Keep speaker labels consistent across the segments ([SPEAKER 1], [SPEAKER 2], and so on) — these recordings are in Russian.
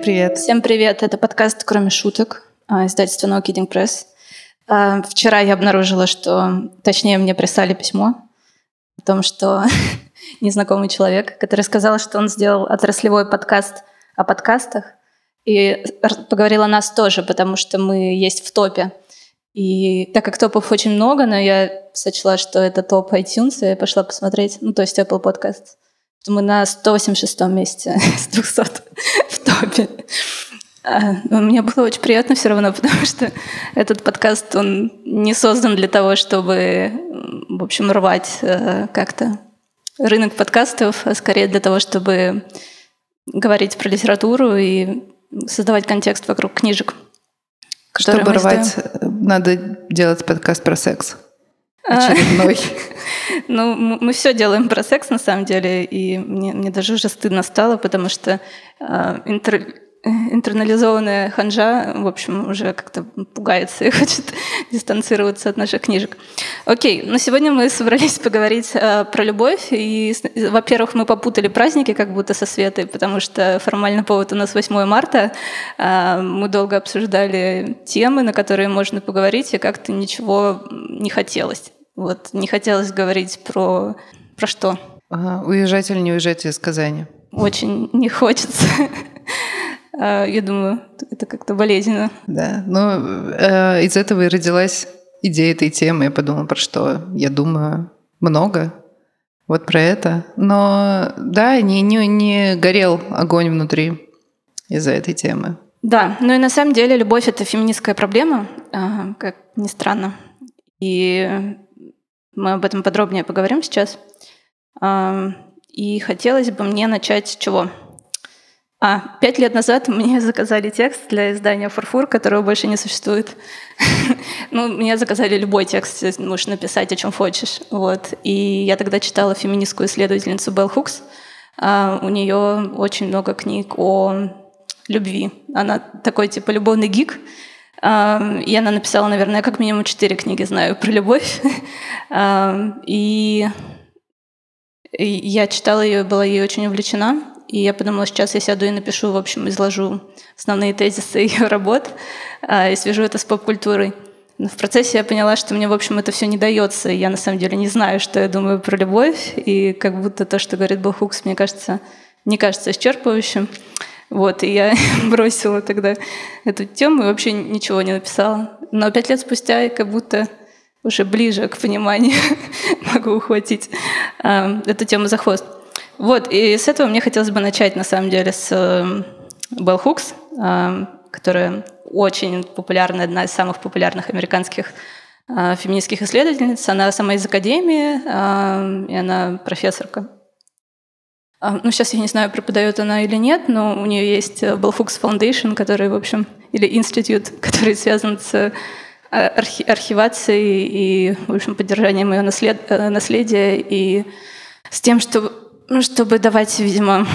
[SPEAKER 1] Привет, привет.
[SPEAKER 2] Всем привет. Это подкаст «Кроме шуток» а, издательства No Kidding Press. Вчера я обнаружила, что... Точнее, мне прислали письмо о том, что незнакомый человек, который сказал, что он сделал отраслевой подкаст о подкастах, и поговорил о нас тоже, потому что мы есть в топе. И так как топов очень много, но я сочла, что это топ iTunes, и я пошла посмотреть, ну, то есть Apple Podcast. Мы на 186 месте с 200 в топе. А, мне было очень приятно все равно, потому что этот подкаст, он не создан для того, чтобы, в общем, рвать э, как-то рынок подкастов, а скорее для того, чтобы говорить про литературу и создавать контекст вокруг книжек.
[SPEAKER 1] Чтобы рвать, сделаем. надо делать подкаст про секс. А. Очередной.
[SPEAKER 2] Ну, мы все делаем про секс, на самом деле, и мне, мне даже уже стыдно стало, потому что э, интер, интернализованная ханжа, в общем, уже как-то пугается и хочет дистанцироваться от наших книжек. Окей, но сегодня мы собрались поговорить э, про любовь. И, во-первых, мы попутали праздники как будто со Светой, потому что формально повод у нас 8 марта. Э, мы долго обсуждали темы, на которые можно поговорить, и как-то ничего не хотелось. Вот не хотелось говорить про, про что.
[SPEAKER 1] Ага, уезжать или не уезжать из Казани?
[SPEAKER 2] Очень не хочется. А, я думаю, это как-то болезненно.
[SPEAKER 1] Да, ну э, из этого и родилась идея этой темы. Я подумала, про что я думаю много. Вот про это. Но да, не, не, не горел огонь внутри из-за этой темы.
[SPEAKER 2] Да, ну и на самом деле любовь — это феминистская проблема, а, как ни странно. И мы об этом подробнее поговорим сейчас. И хотелось бы мне начать с чего? А, пять лет назад мне заказали текст для издания «Фурфур», которого больше не существует. ну, мне заказали любой текст, можешь написать, о чем хочешь. Вот. И я тогда читала феминистскую исследовательницу Белл Хукс. А, у нее очень много книг о любви. Она такой, типа, любовный гик. А, и она написала, наверное, как минимум четыре книги знаю про любовь. а, и я читала ее, была ей очень увлечена. И я подумала, сейчас я сяду и напишу, в общем, изложу основные тезисы ее работ а, и свяжу это с поп-культурой. Но в процессе я поняла, что мне, в общем, это все не дается. Я на самом деле не знаю, что я думаю про любовь. И как будто то, что говорит Билл Хукс, мне кажется, не кажется исчерпывающим. Вот, и я бросила тогда эту тему и вообще ничего не написала. Но пять лет спустя я как будто уже ближе к пониманию могу ухватить э, эту тему за хвост. Вот, и с этого мне хотелось бы начать, на самом деле, с э, Белл Хукс, э, которая очень популярная, одна из самых популярных американских э, феминистских исследовательниц. Она сама из академии, и она профессорка. Ну, сейчас я не знаю, преподает она или нет, но у нее есть Bell Hooks Foundation, который, в общем, или институт, который связан с архи архивацией и, в общем, поддержанием ее наслед наследия и с тем, чтобы ну, чтобы давать, видимо,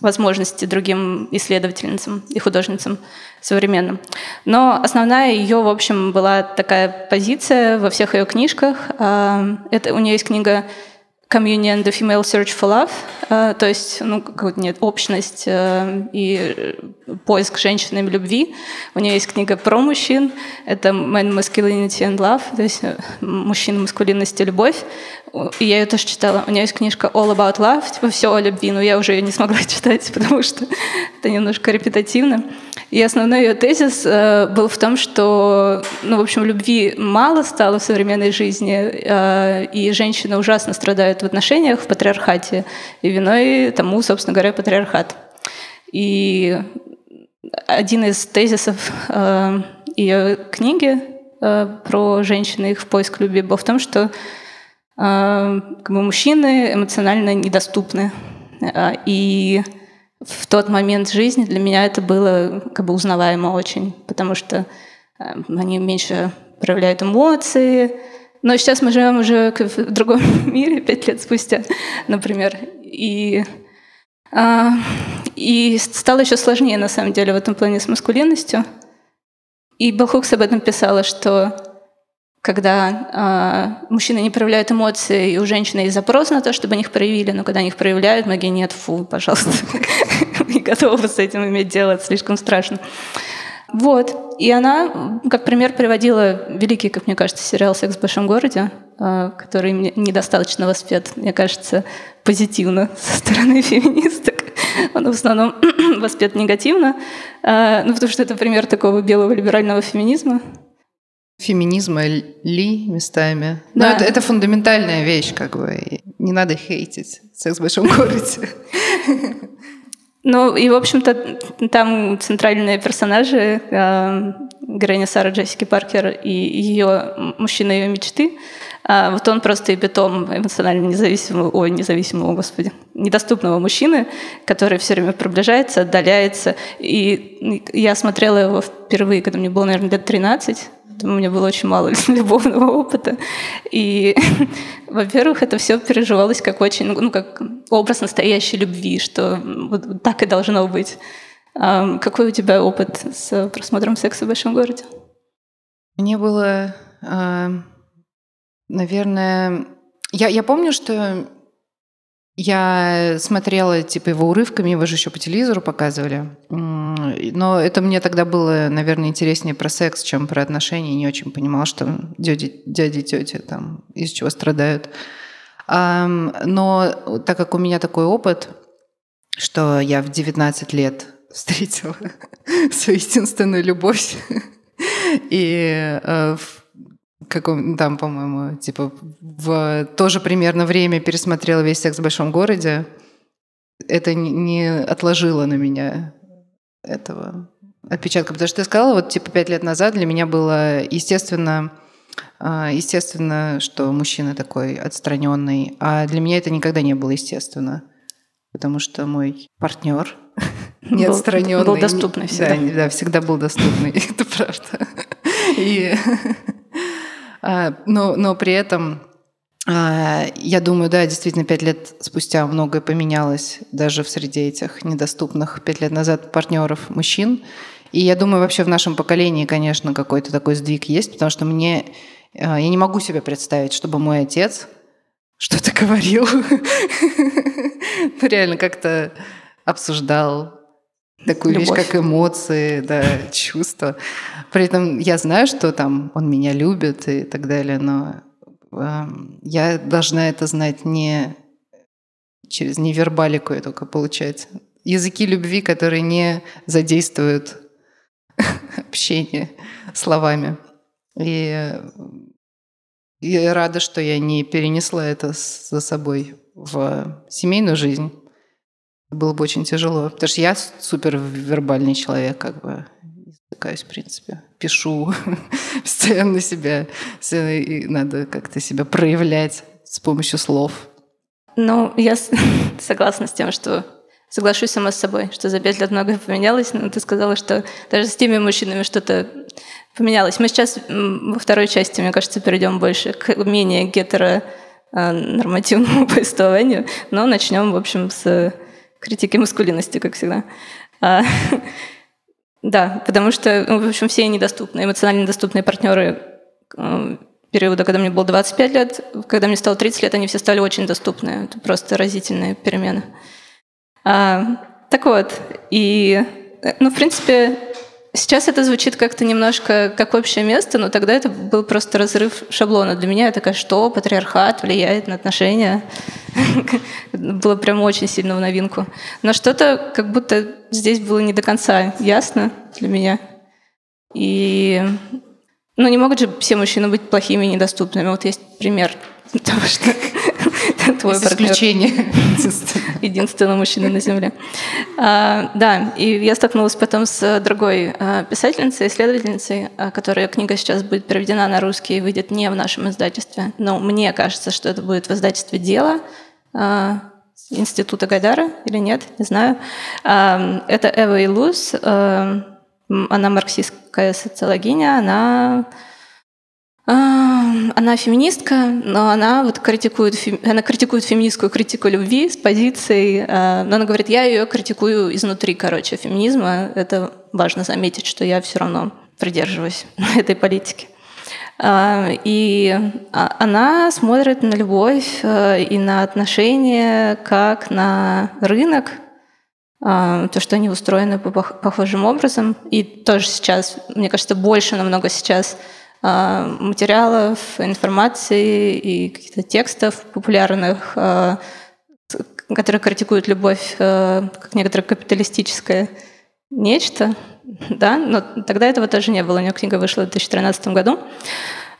[SPEAKER 2] возможности другим исследовательницам и художницам современным. Но основная ее, в общем, была такая позиция во всех ее книжках. А, это у нее есть книга Communion, The Female Search for Love, э, то есть, ну, как нет, общность э, и поиск женщинами любви. У нее есть книга про мужчин, это Man, Masculinity and Love, то есть э, мужчина, маскулинность и любовь. Я ее тоже читала. У нее есть книжка All About Love, типа все о любви, но я уже ее не смогла читать, потому что это немножко репетативно. И основной ее тезис э, был в том, что, ну, в общем, любви мало стало в современной жизни, э, и женщины ужасно страдают в отношениях, в патриархате, и виной тому, собственно говоря, патриархат. И один из тезисов э, ее книги э, про женщин и их поиск любви был в том, что как бы мужчины эмоционально недоступны. Э, и в тот момент жизни для меня это было как бы узнаваемо очень, потому что э, они меньше проявляют эмоции. Но сейчас мы живем уже в другом мире, пять лет спустя, например. И, а, и стало еще сложнее, на самом деле, в этом плане с маскулинностью. И Белхукс об этом писала, что когда э, мужчины не проявляют эмоции, и у женщины есть запрос на то, чтобы они их проявили, но когда они их проявляют, многие нет, фу, пожалуйста, не готовы с этим иметь дело, это слишком страшно. Вот. И она, как пример, приводила великий, как мне кажется, сериал «Секс в большом городе», э, который недостаточно воспет, мне кажется, позитивно со стороны феминисток. Он в основном воспет негативно, э, ну, потому что это пример такого белого либерального феминизма,
[SPEAKER 1] феминизма ли местами. Да. Но это, это фундаментальная вещь, как бы. Не надо хейтить секс в большом городе.
[SPEAKER 2] Ну, и, в общем-то, там центральные персонажи, э, героиня Сара Джессики Паркер и ее мужчина ее мечты, э, вот он просто эпитом эмоционально независимого, ой, независимого, господи, недоступного мужчины, который все время приближается, отдаляется. И я смотрела его впервые, когда мне было, наверное, лет 13, у меня было очень мало любовного опыта. И, во-первых, это все переживалось как очень, ну, как образ настоящей любви, что вот так и должно быть. А какой у тебя опыт с просмотром секса в большом городе?
[SPEAKER 1] Мне было, наверное, я, я помню, что я смотрела типа его урывками, его же еще по телевизору показывали. Но это мне тогда было, наверное, интереснее про секс, чем про отношения. Не очень понимала, что дяди, дяди тети там из чего страдают. Но так как у меня такой опыт, что я в 19 лет встретила свою единственную любовь, и э, в каком там, по-моему, типа в то же примерно время пересмотрела весь секс в большом городе, это не отложило на меня этого отпечатка. Потому что ты сказала, вот типа пять лет назад для меня было естественно, а, естественно, что мужчина такой отстраненный, а для меня это никогда не было естественно, потому что мой партнер не отстраненный.
[SPEAKER 2] Был доступный всегда.
[SPEAKER 1] Да, да, всегда был доступный, это правда. И но, но при этом а, я думаю, да, действительно, пять лет спустя многое поменялось даже в среде этих недоступных пять лет назад партнеров мужчин. И я думаю, вообще в нашем поколении, конечно, какой-то такой сдвиг есть, потому что мне а, я не могу себе представить, чтобы мой отец что-то говорил, реально как-то обсуждал такую Любовь. вещь, как эмоции, да, чувства. При этом я знаю, что там он меня любит и так далее, но э, я должна это знать не через невербалику, я только получать. Языки любви, которые не задействуют общение словами. И, и рада, что я не перенесла это за собой в семейную жизнь было бы очень тяжело. Потому что я супер вербальный человек, как бы затыкаюсь, в принципе. Пишу постоянно себя. И надо как-то себя проявлять с помощью слов.
[SPEAKER 2] Ну, я согласна с тем, что соглашусь сама с собой, что за пять лет многое поменялось, но ты сказала, что даже с теми мужчинами что-то поменялось. Мы сейчас во второй части, мне кажется, перейдем больше к менее гетеро нормативному повествованию, но начнем, в общем, с критики маскулинности, как всегда. Да, потому что, ну, в общем, все недоступные, эмоционально недоступные партнеры э, периода, когда мне было 25 лет, когда мне стало 30 лет, они все стали очень доступны. Это просто разительная перемена. А, так вот, и, э, ну, в принципе, Сейчас это звучит как-то немножко как общее место, но тогда это был просто разрыв шаблона. Для меня это такая, что патриархат влияет на отношения. Было прям очень сильно в новинку. Но что-то как будто здесь было не до конца ясно для меня. И ну, не могут же все мужчины быть плохими и недоступными. Вот есть пример того, что
[SPEAKER 1] твой партнер. исключение.
[SPEAKER 2] Единственный мужчина на Земле. А, да, и я столкнулась потом с другой а, писательницей, исследовательницей, а, которая книга сейчас будет переведена на русский и выйдет не в нашем издательстве. Но мне кажется, что это будет в издательстве «Дело», Института Гайдара или нет, не знаю. Это Эва Илус, она марксистская социологиня, она она феминистка, но она вот критикует, она критикует феминистскую критику любви с позицией, а, но она говорит, я ее критикую изнутри, короче, феминизма. Это важно заметить, что я все равно придерживаюсь этой политики. И она смотрит на любовь и на отношения как на рынок, то, что они устроены по похожим образом. И тоже сейчас, мне кажется, больше намного сейчас материалов, информации и каких-то текстов популярных, которые критикуют любовь как некоторое капиталистическое нечто, да, но тогда этого тоже не было. У нее книга вышла в 2013 году.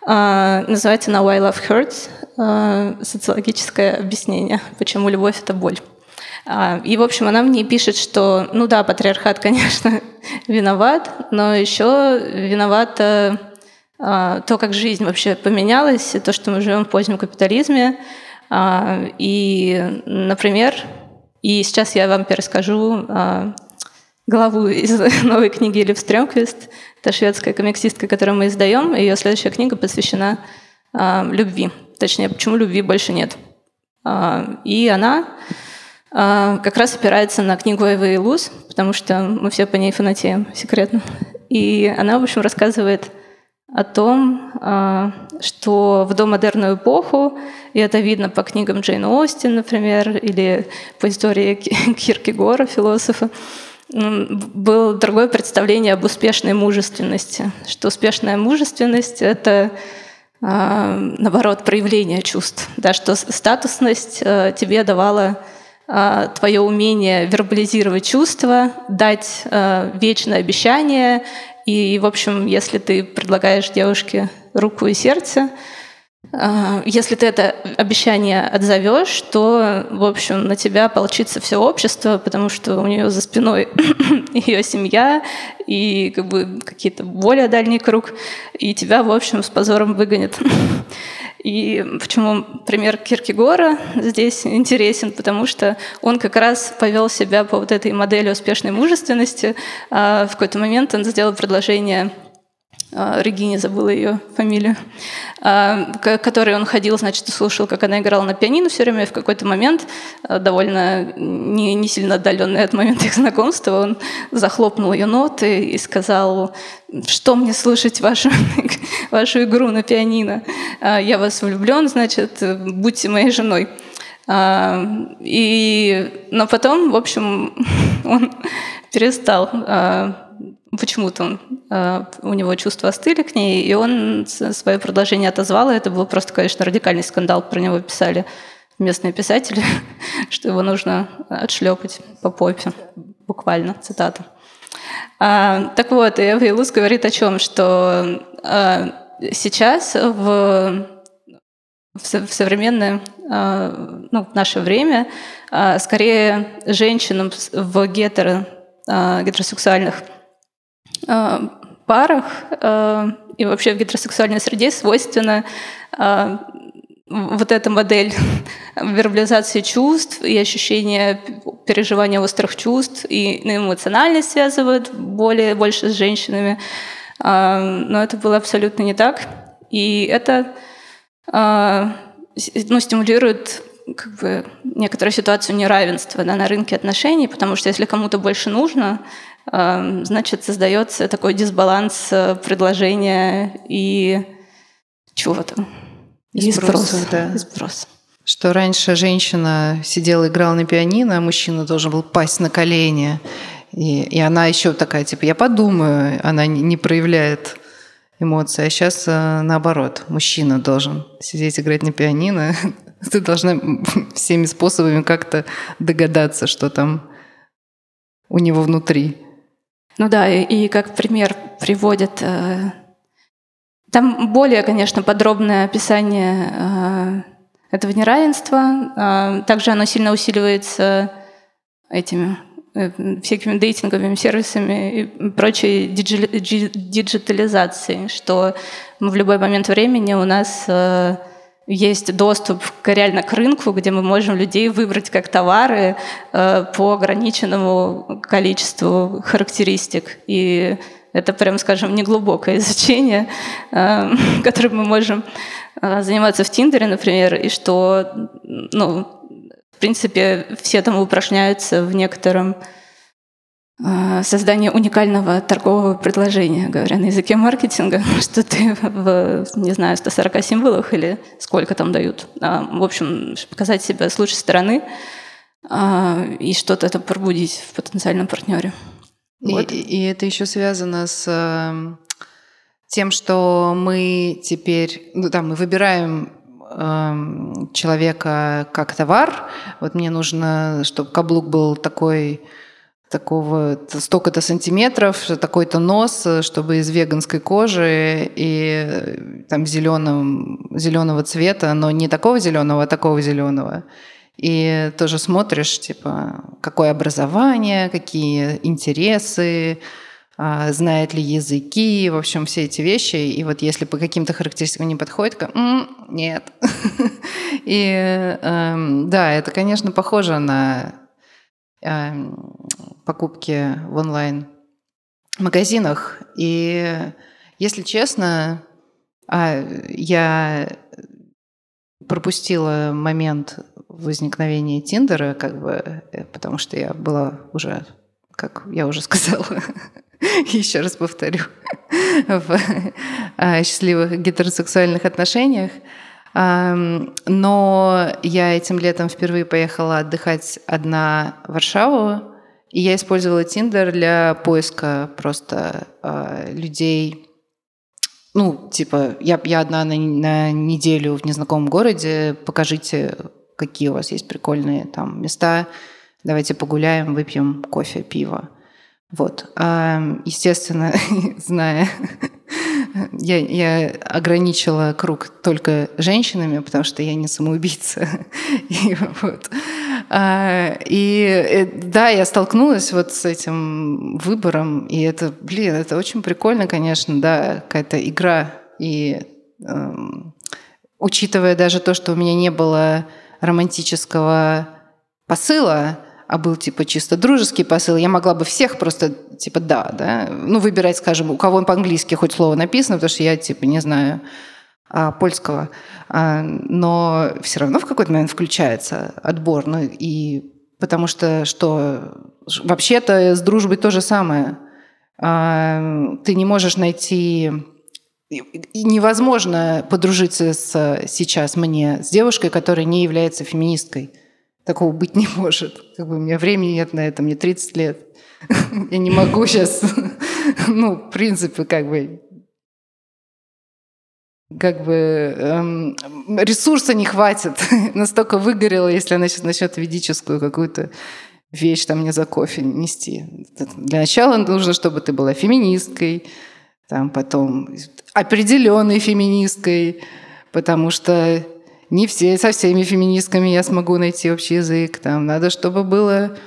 [SPEAKER 2] Называется «Now I Love Hurts» социологическое объяснение, почему любовь — это боль. И, в общем, она мне пишет, что, ну да, патриархат, конечно, виноват, но еще виновата то, как жизнь вообще поменялась, то, что мы живем в позднем капитализме. И, например, и сейчас я вам перескажу главу из новой книги Лив Стрёмквист. Это шведская комиксистка, которую мы издаем. Ее следующая книга посвящена любви. Точнее, почему любви больше нет. И она как раз опирается на книгу Эвы и Луз, потому что мы все по ней фанатеем секретно. И она, в общем, рассказывает о том, что в домодерную эпоху, и это видно по книгам Джейн Остин, например, или по истории Киркегора, философа, было другое представление об успешной мужественности, что успешная мужественность — это а, наоборот, проявление чувств, да, что статусность э, тебе давала твое умение вербализировать чувства, дать э, вечное обещание, и, в общем, если ты предлагаешь девушке руку и сердце, а, если ты это обещание отзовешь, то, в общем, на тебя получится все общество, потому что у нее за спиной ее семья и как бы какие-то более дальний круг, и тебя, в общем, с позором выгонят. И почему пример Киркегора здесь интересен, потому что он как раз повел себя по вот этой модели успешной мужественности. А в какой-то момент он сделал предложение Регине забыла ее фамилию, а, к которой он ходил, значит, и слушал, как она играла на пианино все время. И в какой-то момент, а, довольно не, не сильно отдаленный от момента их знакомства, он захлопнул ее ноты и сказал, что мне слушать вашу, вашу игру на пианино? Я вас влюблен, значит, будьте моей женой. И, но потом, в общем, он перестал почему-то он, э, у него чувства остыли к ней, и он свое предложение отозвал, и это был просто, конечно, радикальный скандал, про него писали местные писатели, что его нужно отшлепать по попе, буквально, цитата. А, так вот, Эва Илус говорит о чем, что а, сейчас в, в современное, а, ну, в наше время а, скорее женщинам в гетеро, а, гетеросексуальных парах э, и вообще в гетеросексуальной среде свойственна э, вот эта модель вербализации чувств и ощущения переживания острых чувств и эмоциональность связывают более, больше с женщинами. Но это было абсолютно не так. И это ну, стимулирует как бы, некоторую ситуацию неравенства да, на рынке отношений, потому что если кому-то больше нужно, значит, создается такой дисбаланс э, предложения и чего-то.
[SPEAKER 1] И, спроса. Да. И спрос. Что раньше женщина сидела, играла на пианино, а мужчина должен был пасть на колени. И, и она еще такая, типа, я подумаю, она не, не проявляет эмоции. А сейчас э, наоборот, мужчина должен сидеть, играть на пианино. Ты должна всеми способами как-то догадаться, что там у него внутри.
[SPEAKER 2] Ну да, и, и как пример приводят... Э, там более, конечно, подробное описание э, этого неравенства. Э, также оно сильно усиливается этими э, всякими дейтинговыми сервисами и прочей диджитализацией, что в любой момент времени у нас э, есть доступ к, реально к рынку, где мы можем людей выбрать как товары э, по ограниченному количеству характеристик. И это, прям скажем, неглубокое изучение, э, которым мы можем э, заниматься в Тиндере, например, и что, ну, в принципе, все там упражняются в некотором создание уникального торгового предложения, говоря на языке маркетинга, что ты в, не знаю, 140 символах или сколько там дают. А, в общем, показать себя с лучшей стороны а, и что-то это пробудить в потенциальном партнере.
[SPEAKER 1] И, вот. и это еще связано с эм, тем, что мы теперь, ну да, мы выбираем э, человека как товар. Вот мне нужно, чтобы каблук был такой такого столько-то сантиметров, такой-то нос, чтобы из веганской кожи и там зеленого, зеленого цвета, но не такого зеленого, а такого зеленого. И тоже смотришь, типа, какое образование, какие интересы, а, знает ли языки, в общем, все эти вещи. И вот если по каким-то характеристикам не подходит, М, нет. И эм, да, это, конечно, похоже на покупки в онлайн магазинах. И если честно, а, я пропустила момент возникновения Тиндера, как бы, э, потому что я была уже, как я уже сказала, еще раз повторю, в а, счастливых гетеросексуальных отношениях. Но я этим летом впервые поехала отдыхать одна в Варшаву, и я использовала Тиндер для поиска просто а, людей, ну, типа, я, я одна на, на неделю в незнакомом городе, покажите, какие у вас есть прикольные там места, давайте погуляем, выпьем кофе, пиво. Вот. Естественно, зная, я, я ограничила круг только женщинами, потому что я не самоубийца. И, вот. А, и э, да, я столкнулась вот с этим выбором, и это, блин, это очень прикольно, конечно, да, какая-то игра. И эм, учитывая даже то, что у меня не было романтического посыла, а был типа чисто дружеский посыл, я могла бы всех просто типа да, да, ну выбирать, скажем, у кого по-английски хоть слово написано, потому что я типа не знаю а, польского, а, но все равно в какой-то момент включается отбор, ну и потому что что вообще-то с дружбой то же самое, а, ты не можешь найти и невозможно подружиться с, сейчас мне с девушкой, которая не является феминисткой. Такого быть не может. Как бы у меня времени нет на это, мне 30 лет. Я не могу сейчас, ну, в принципе, как бы как бы эм, ресурса не хватит. Настолько выгорела, если она сейчас начнет ведическую какую-то вещь там мне за кофе нести. Для начала нужно, чтобы ты была феминисткой, там потом определенной феминисткой, потому что не все, со всеми феминистками я смогу найти общий язык. Там надо, чтобы было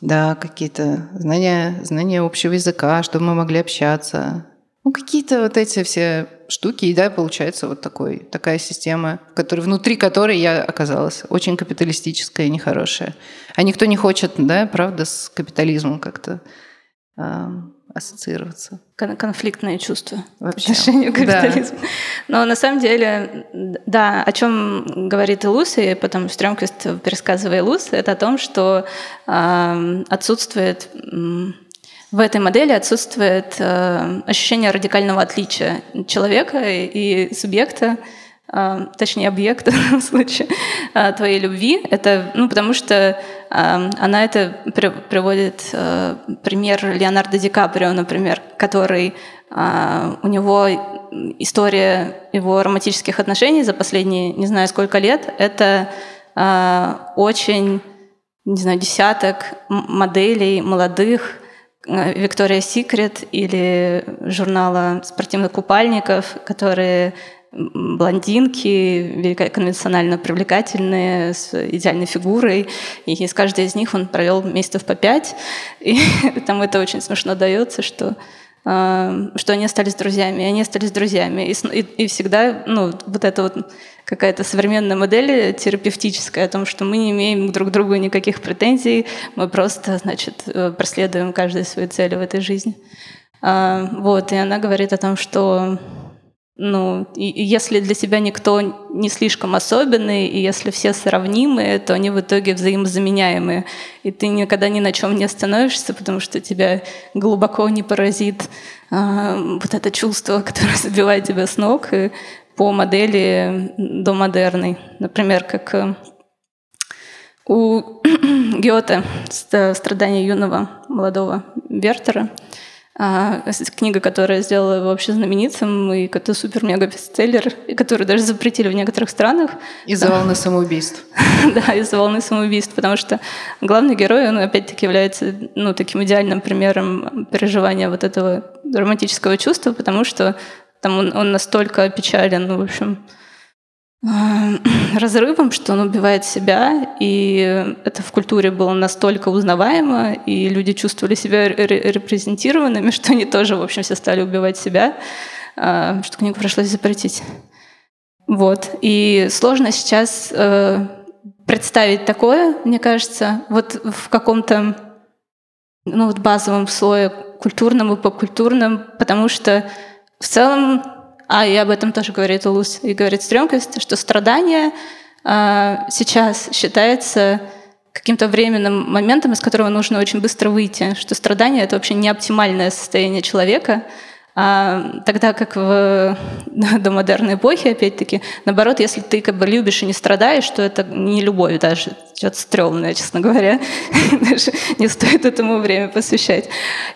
[SPEAKER 1] да, какие-то знания, знания общего языка, чтобы мы могли общаться. Ну, какие-то вот эти все штуки, и да, получается вот такой, такая система, который, внутри которой я оказалась, очень капиталистическая и нехорошая. А никто не хочет, да, правда, с капитализмом как-то ассоциироваться.
[SPEAKER 2] Кон- конфликтные чувства Вообще. по отношению к капитализму. Да. Но на самом деле, да, о чем говорит Илус, и потом Стрёмквист, пересказывая Илус, это о том, что э, отсутствует в этой модели отсутствует э, ощущение радикального отличия человека и субъекта, э, точнее объекта в данном случае э, твоей любви. Это, ну, потому что она это приводит пример Леонардо Ди Каприо, например, который у него история его романтических отношений за последние не знаю сколько лет это очень не знаю десяток моделей молодых Виктория Секрет или журнала спортивных купальников, которые блондинки, конвенционально привлекательные, с идеальной фигурой. И с каждой из них он провел месяцев по пять. И там это очень смешно дается, что а, что они остались друзьями, и они остались друзьями. И, и, и всегда ну, вот эта вот какая-то современная модель терапевтическая о том, что мы не имеем друг к другу никаких претензий, мы просто, значит, э, преследуем каждую свою цель в этой жизни. А, вот, и она говорит о том, что ну, и, если для тебя никто не слишком особенный, и если все сравнимые, то они в итоге взаимозаменяемые. И ты никогда ни на чем не остановишься, потому что тебя глубоко не поразит а, вот это чувство, которое забивает тебя с ног и по модели до модерной. Например, как э, у Гёте «Страдания юного молодого Вертера», а, книга, которая сделала его вообще знаменитым, и это супер-мега-бестселлер, и которую даже запретили в некоторых странах.
[SPEAKER 1] Из-за волны самоубийств.
[SPEAKER 2] да, из-за волны самоубийств, потому что главный герой, он опять-таки является ну, таким идеальным примером переживания вот этого романтического чувства, потому что там он, он настолько опечален, в общем, разрывом, что он убивает себя, и это в культуре было настолько узнаваемо, и люди чувствовали себя репрезентированными, что они тоже, в общем, все стали убивать себя, а, что книгу пришлось запретить. Вот. И сложно сейчас э, представить такое, мне кажется, вот в каком-то ну, вот базовом слое культурном и попкультурном, потому что в целом а и об этом тоже говорит Улус и говорит Стрёмкость, что страдание а, сейчас считается каким-то временным моментом, из которого нужно очень быстро выйти, что страдание — это вообще не оптимальное состояние человека, тогда как в домодерной эпохе, опять-таки, наоборот, если ты как бы любишь и не страдаешь, то это не любовь даже, что-то стрёмное, честно говоря. даже не стоит этому время посвящать.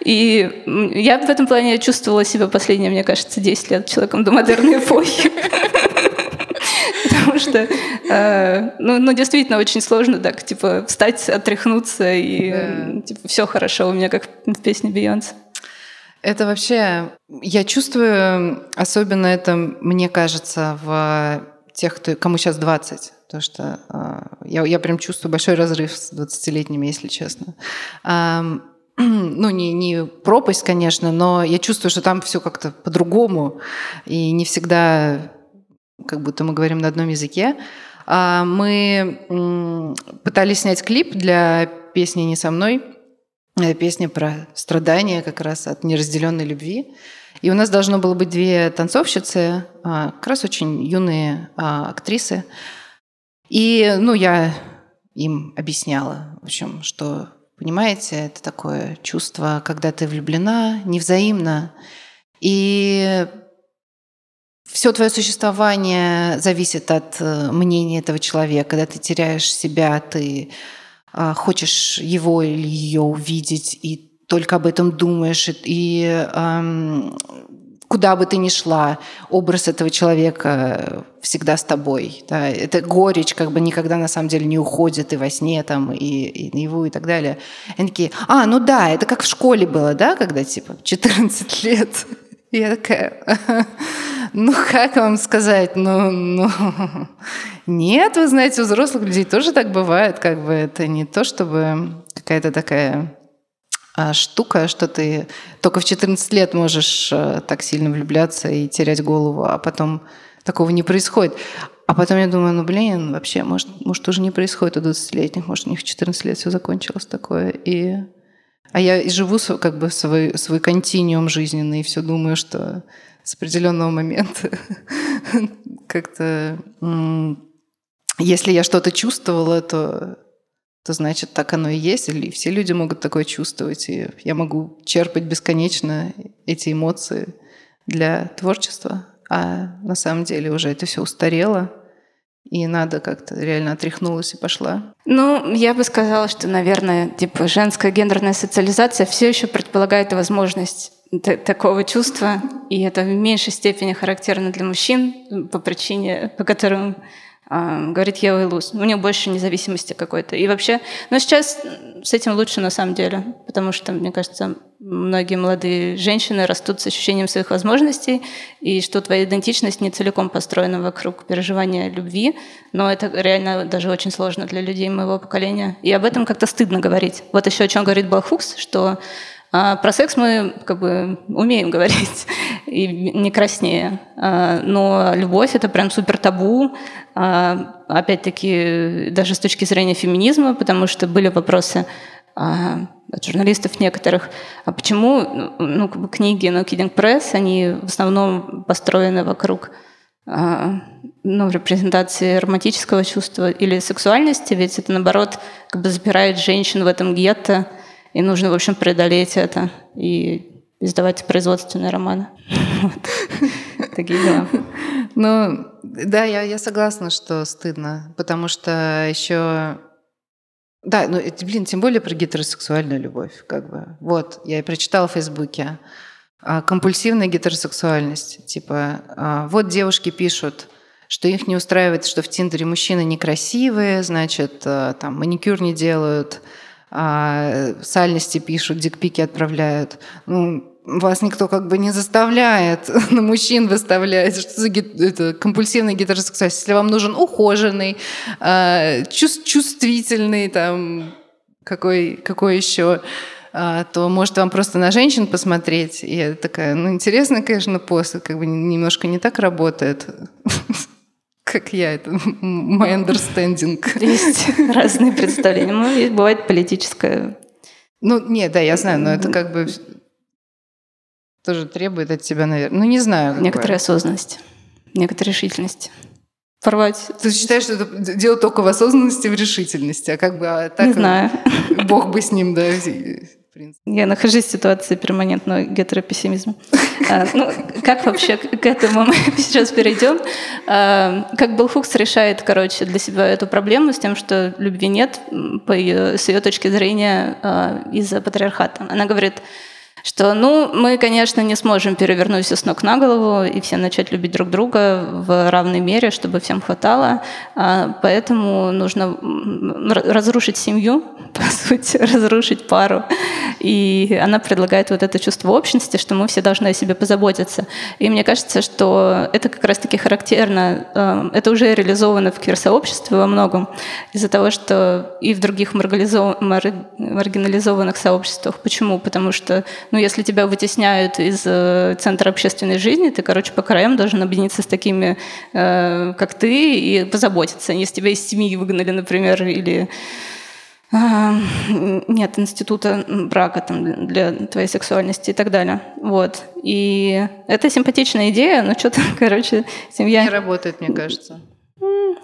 [SPEAKER 2] И я в этом плане чувствовала себя последние, мне кажется, 10 лет человеком домодерной эпохи. Потому что, э, ну, ну, действительно, очень сложно так, типа, встать, отряхнуться, и, да. типа, все хорошо у меня, как в песне Бейонсе.
[SPEAKER 1] Это вообще, я чувствую, особенно это, мне кажется, в тех, кто, кому сейчас 20. Потому что э, я, я прям чувствую большой разрыв с 20-летними, если честно. Э, ну, не, не пропасть, конечно, но я чувствую, что там все как-то по-другому. И не всегда, как будто мы говорим на одном языке. А мы пытались снять клип для песни «Не со мной», песня про страдания как раз от неразделенной любви. И у нас должно было быть две танцовщицы, а, как раз очень юные а, актрисы. И, ну, я им объясняла, в общем, что, понимаете, это такое чувство, когда ты влюблена, невзаимно, и все твое существование зависит от э, мнения этого человека. Когда ты теряешь себя, ты хочешь его или ее увидеть, и только об этом думаешь, и, и эм, куда бы ты ни шла, образ этого человека всегда с тобой. Да? Это горечь как бы никогда на самом деле не уходит и во сне там, и, и наяву и так далее. И они такие, а, ну да, это как в школе было, да, когда типа 14 лет. Я такая, ну как вам сказать, ну, ну, нет, вы знаете, у взрослых людей тоже так бывает, как бы это не то, чтобы какая-то такая а, штука, что ты только в 14 лет можешь а, так сильно влюбляться и терять голову, а потом такого не происходит. А потом я думаю, ну блин, вообще, может, может уже не происходит у 20-летних, может, у них в 14 лет все закончилось такое. И а я живу как бы свой, свой континуум жизненный и все думаю, что с определенного момента как-то если я что-то чувствовала, то, то значит так оно и есть, или все люди могут такое чувствовать, и я могу черпать бесконечно эти эмоции для творчества, а на самом деле уже это все устарело, и надо как-то реально отряхнулась и пошла?
[SPEAKER 2] Ну, я бы сказала, что, наверное, типа женская гендерная социализация все еще предполагает возможность такого чувства, и это в меньшей степени характерно для мужчин по причине, по которым говорит Ева Илус. У нее больше независимости какой-то. И вообще, но сейчас с этим лучше на самом деле, потому что, мне кажется, многие молодые женщины растут с ощущением своих возможностей, и что твоя идентичность не целиком построена вокруг переживания любви, но это реально даже очень сложно для людей моего поколения. И об этом как-то стыдно говорить. Вот еще о чем говорит Балхукс, что а про секс мы как бы умеем говорить и не краснее. А, но любовь — это прям супер табу. А, опять-таки, даже с точки зрения феминизма, потому что были вопросы, а, от журналистов некоторых, а почему ну, как бы книги No Kidding Press, они в основном построены вокруг ну, репрезентации романтического чувства или сексуальности, ведь это, наоборот, как бы запирает женщин в этом гетто, и нужно, в общем, преодолеть это и издавать производственные романы. Такие дела.
[SPEAKER 1] Ну, да, я, согласна, что стыдно, потому что еще да, ну, блин, тем более про гетеросексуальную любовь, как бы. Вот, я и прочитала в Фейсбуке. А, компульсивная гетеросексуальность. Типа, а, вот девушки пишут, что их не устраивает, что в Тиндере мужчины некрасивые, значит, а, там маникюр не делают, а, сальности пишут, дикпики отправляют. Ну, вас никто как бы не заставляет на мужчин выставлять, что за это, компульсивная гетеросексуальность. Если вам нужен ухоженный, э, чувствительный, там, какой, какой еще, э, то может вам просто на женщин посмотреть. И я такая, ну, интересно, конечно, пост, как бы немножко не так работает как я, это мой understanding.
[SPEAKER 2] Есть разные представления. Ну, есть, бывает политическое.
[SPEAKER 1] Ну, нет, да, я знаю, но это как бы тоже требует от тебя, наверное. Ну, не знаю.
[SPEAKER 2] Некоторая осознанность, некоторая решительность. Порвать.
[SPEAKER 1] Ты считаешь, что это дело только в осознанности, в решительности, а как бы а так
[SPEAKER 2] не знаю.
[SPEAKER 1] Бог бы с ним, да.
[SPEAKER 2] Я нахожусь в ситуации перманентного гетеропессимизма. А, ну, как вообще к этому мы сейчас перейдем? А, как Белл Хукс решает, короче, для себя эту проблему с тем, что любви нет, по ее, с ее точки зрения, а, из-за патриархата. Она говорит, что, ну, мы, конечно, не сможем перевернуть все с ног на голову и все начать любить друг друга в равной мере, чтобы всем хватало, а, поэтому нужно разрушить семью, по сути, разрушить пару. И она предлагает вот это чувство общности, что мы все должны о себе позаботиться. И мне кажется, что это как раз-таки характерно, а, это уже реализовано в квир-сообществе во многом, из-за того, что и в других маргинализованных сообществах. Почему? Потому что ну, если тебя вытесняют из э, центра общественной жизни, ты, короче, по краям должен объединиться с такими, э, как ты, и позаботиться. Если тебя из семьи выгнали, например, или э, нет института брака там, для твоей сексуальности и так далее. Вот. И это симпатичная идея, но что-то, короче, семья...
[SPEAKER 1] Не работает, мне кажется.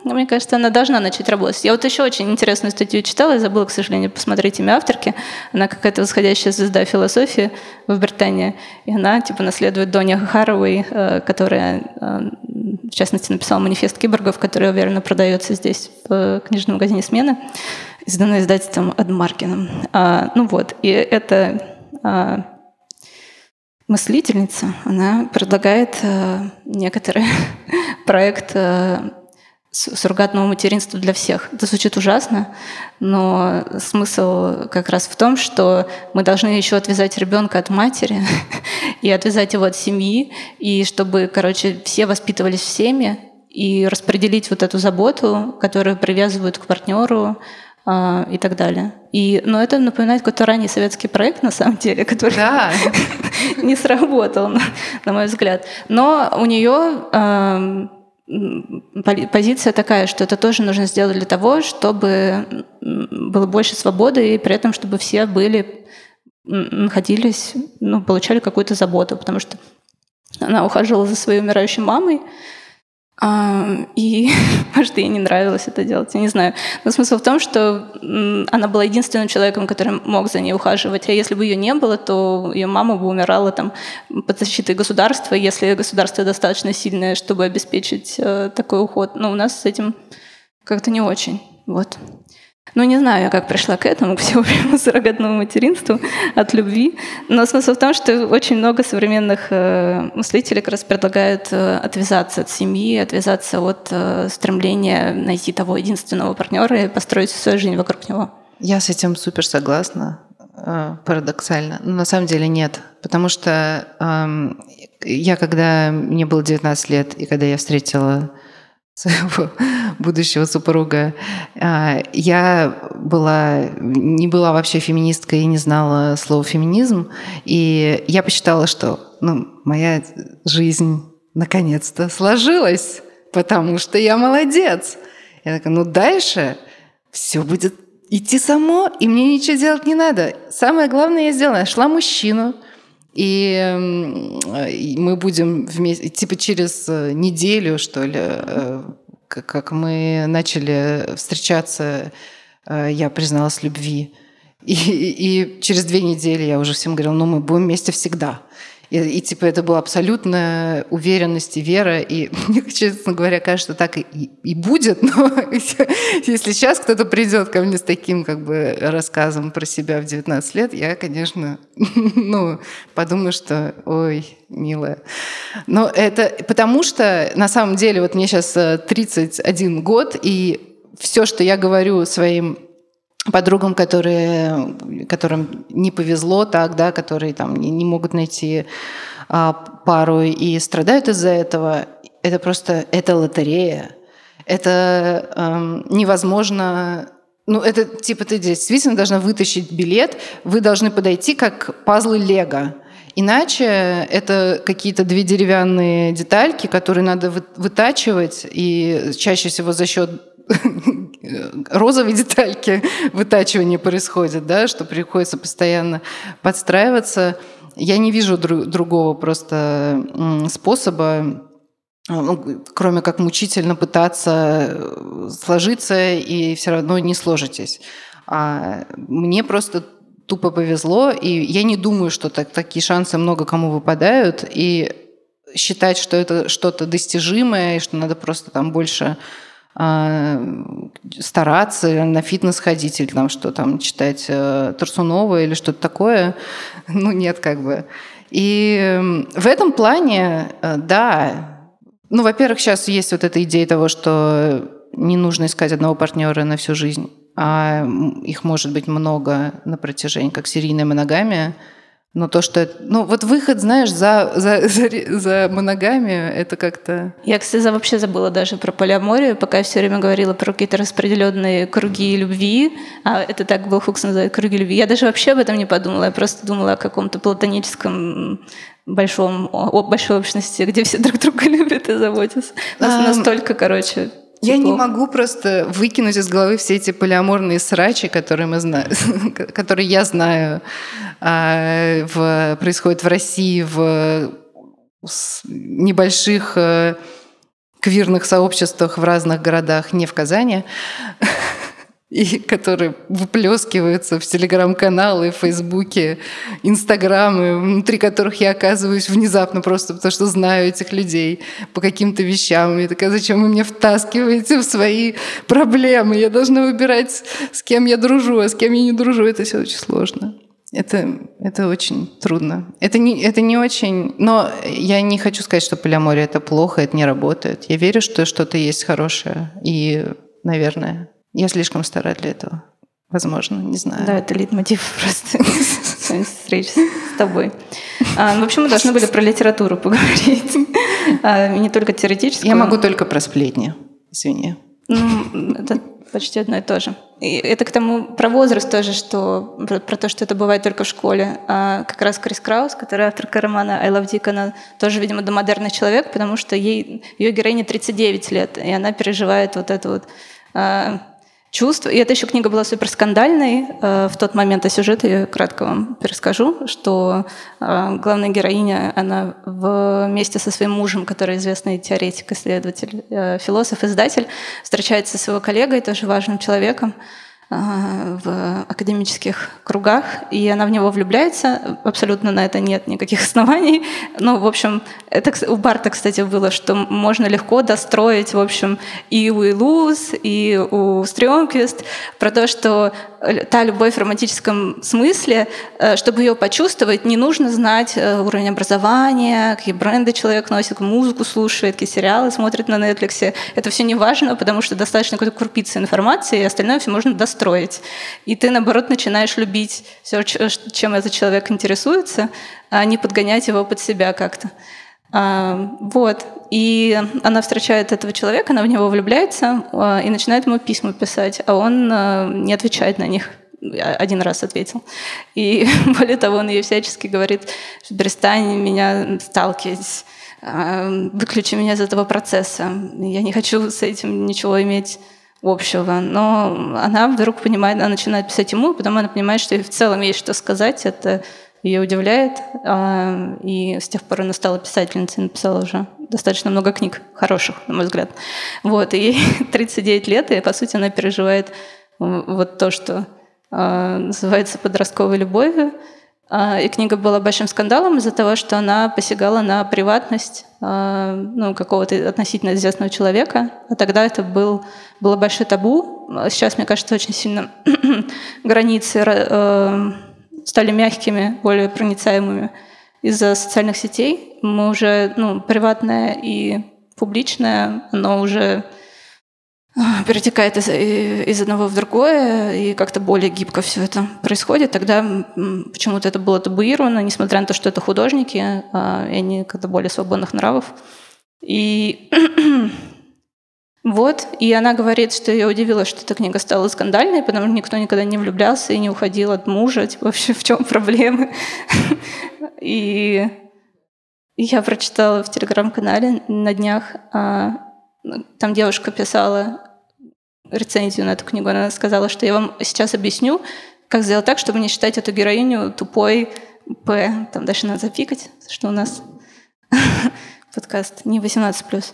[SPEAKER 2] Мне кажется, она должна начать работать. Я вот еще очень интересную статью читала, я забыла, к сожалению, посмотреть имя авторки. Она какая-то восходящая звезда философии в Британии. И она, типа, наследует Доня Харовой, э, которая, э, в частности, написала манифест киборгов, который, уверенно, продается здесь в книжном магазине «Смена», изданный издательством Адмаркиным. А, ну вот, и это а, мыслительница, она предлагает э, некоторый проект суррогатного материнства для всех. Это звучит ужасно, но смысл как раз в том, что мы должны еще отвязать ребенка от матери и отвязать его от семьи, и чтобы, короче, все воспитывались в семье, и распределить вот эту заботу, которую привязывают к партнеру, а, и так далее. И, но это напоминает какой-то ранний советский проект, на самом деле, который да. не сработал, на, на мой взгляд. Но у нее позиция такая, что это тоже нужно сделать для того, чтобы было больше свободы, и при этом, чтобы все были, находились, ну, получали какую-то заботу, потому что она ухаживала за своей умирающей мамой, и, может, ей не нравилось это делать, я не знаю. Но смысл в том, что она была единственным человеком, который мог за ней ухаживать. А если бы ее не было, то ее мама бы умирала там под защитой государства, если государство достаточно сильное, чтобы обеспечить э, такой уход. Но у нас с этим как-то не очень. Вот. Ну, не знаю я, как пришла к этому, к всеобщему суррогатному материнству от любви. Но смысл в том, что очень много современных э, мыслителей как раз предлагают э, отвязаться от семьи, отвязаться от э, стремления найти того единственного партнера и построить всю свою жизнь вокруг него.
[SPEAKER 1] Я с этим супер согласна, парадоксально. Но на самом деле нет. Потому что э, я, когда мне было 19 лет, и когда я встретила своего будущего супруга. А, я была, не была вообще феминисткой и не знала слова феминизм. И я посчитала, что ну, моя жизнь наконец-то сложилась, потому что я молодец. Я такая, ну дальше все будет идти само, и мне ничего делать не надо. Самое главное я сделала. Нашла мужчину, и, и мы будем вместе, типа через э, неделю, что ли, э, как мы начали встречаться, э, я призналась любви. И, и через две недели я уже всем говорила, ну мы будем вместе всегда. И, и типа это была абсолютная уверенность и вера. И мне, честно говоря, кажется, так и, и будет. Но если сейчас кто-то придет ко мне с таким как бы рассказом про себя в 19 лет, я, конечно, ну, подумаю, что ой, милая. Но это потому что на самом деле вот мне сейчас 31 э, год, и все, что я говорю своим подругам, которые, которым не повезло так, да, которые там не, не могут найти а, пару и страдают из-за этого, это просто это лотерея. Это эм, невозможно ну, это типа ты действительно должна вытащить билет, вы должны подойти как пазлы Лего. Иначе это какие-то две деревянные детальки, которые надо вытачивать, и чаще всего за счет розовые детальки вытачивания происходит, да, что приходится постоянно подстраиваться. Я не вижу дру- другого просто способа, ну, кроме как мучительно пытаться э, сложиться и все равно не сложитесь. А мне просто тупо повезло, и я не думаю, что так, такие шансы много кому выпадают, и считать, что это что-то достижимое, и что надо просто там больше стараться на фитнес ходить или там что там читать э, Тарсунова или что-то такое. Ну нет, как бы. И в этом плане, э, да, ну, во-первых, сейчас есть вот эта идея того, что не нужно искать одного партнера на всю жизнь, а их может быть много на протяжении, как серийная моногамия – но то, что... Ну, вот выход, знаешь, за, за, за, за моногамию, это как-то...
[SPEAKER 2] Я, кстати, вообще забыла даже про полиаморию, пока я все время говорила про какие-то распределенные круги любви, а это так был Хукс называет круги любви. Я даже вообще об этом не подумала, я просто думала о каком-то платоническом большом, о большой общности, где все друг друга любят и заботятся. А, настолько, короче,
[SPEAKER 1] я не могу просто выкинуть из головы все эти полиаморные срачи, которые мы знаем, которые я знаю, а, в, происходят в России в небольших э, квирных сообществах в разных городах, не в Казани и которые выплескиваются в телеграм-каналы, фейсбуке, инстаграмы, внутри которых я оказываюсь внезапно просто потому, что знаю этих людей по каким-то вещам. И такая, зачем вы меня втаскиваете в свои проблемы? Я должна выбирать, с кем я дружу, а с кем я не дружу. Это все очень сложно. Это, это очень трудно. Это не, это не очень... Но я не хочу сказать, что полиамория — это плохо, это не работает. Я верю, что что-то есть хорошее. И, наверное, я слишком стара для этого. Возможно, не знаю.
[SPEAKER 2] Да, это лид-мотив просто встреч с тобой. А, ну, в общем, мы должны были про литературу поговорить. А, не только теоретически.
[SPEAKER 1] Я могу только про сплетни. Извини.
[SPEAKER 2] Ну, это почти одно и то же. И это к тому про возраст тоже, что про, про то, что это бывает только в школе. А как раз Крис Краус, который авторка романа «I Love Dick», она тоже, видимо, домодерный человек, потому что ей, ее героине 39 лет, и она переживает вот это вот а, чувств. И эта еще книга была супер скандальной э, в тот момент, а сюжет я кратко вам перескажу, что э, главная героиня, она вместе со своим мужем, который известный теоретик, исследователь, э, философ, издатель, встречается со своего коллегой, тоже важным человеком, в академических кругах, и она в него влюбляется. Абсолютно на это нет никаких оснований. Ну, в общем, это у Барта, кстати, было, что можно легко достроить, в общем, и у Илуз, и у Стрёмквист про то, что та любовь в романтическом смысле, э, чтобы ее почувствовать, не нужно знать э, уровень образования, какие бренды человек носит, музыку слушает, какие сериалы смотрит на Netflix. Это все не важно, потому что достаточно какой-то крупицы информации, и остальное все можно достроить строить. И ты, наоборот, начинаешь любить все, чем этот человек интересуется, а не подгонять его под себя как-то. А, вот. И она встречает этого человека, она в него влюбляется а, и начинает ему письма писать, а он а, не отвечает на них один раз ответил. И более того, он ей всячески говорит, что перестань меня сталкивать, выключи меня из этого процесса. Я не хочу с этим ничего иметь общего. Но она вдруг понимает, она начинает писать ему, потом она понимает, что ей в целом есть что сказать. Это ее удивляет. А, и с тех пор она стала писательницей, написала уже достаточно много книг, хороших, на мой взгляд. Вот, и ей 39 лет, и, по сути, она переживает вот то, что а, называется подростковой любовью. А, и книга была большим скандалом из-за того, что она посягала на приватность ну, какого-то относительно известного человека. А тогда это был, было большое табу. Сейчас, мне кажется, очень сильно границы стали мягкими, более проницаемыми из-за социальных сетей. Мы уже, ну, приватное и публичное, оно уже а, перетекает из, из одного в другое, и как-то более гибко все это происходит. Тогда почему-то это было табуировано, несмотря на то, что это художники, а, и они как-то более свободных нравов. И Вот, и она говорит, что ее удивило, что эта книга стала скандальной, потому что никто никогда не влюблялся и не уходил от мужа, типа вообще в чем проблемы. И я прочитала в телеграм-канале на днях, а, там девушка писала рецензию на эту книгу, она сказала, что я вам сейчас объясню, как сделать так, чтобы не считать эту героиню тупой П. Там дальше надо запикать, что у нас подкаст не 18+.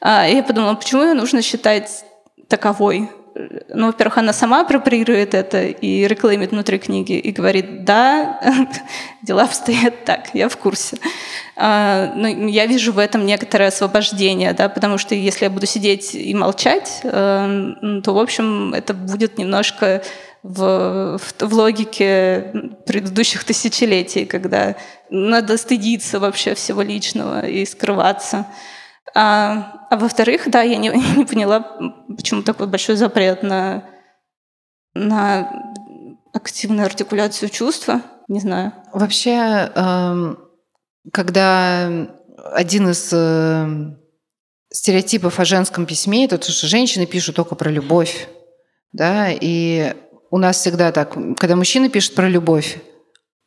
[SPEAKER 2] А, я подумала, почему ее нужно считать таковой? Ну, во-первых, она сама апроприирует это и рекламит внутри книги, и говорит, да, дела обстоят так, я в курсе. А, но я вижу в этом некоторое освобождение, да, потому что если я буду сидеть и молчать, э, то, в общем, это будет немножко в, в, в логике предыдущих тысячелетий, когда надо стыдиться вообще всего личного и скрываться. А, а во-вторых, да, я не, не поняла, почему такой большой запрет на, на активную артикуляцию чувства. Не знаю.
[SPEAKER 1] Вообще, эм, когда один из эм, стереотипов о женском письме, это то, что женщины пишут только про любовь. Да, и у нас всегда так, когда мужчина пишет про любовь,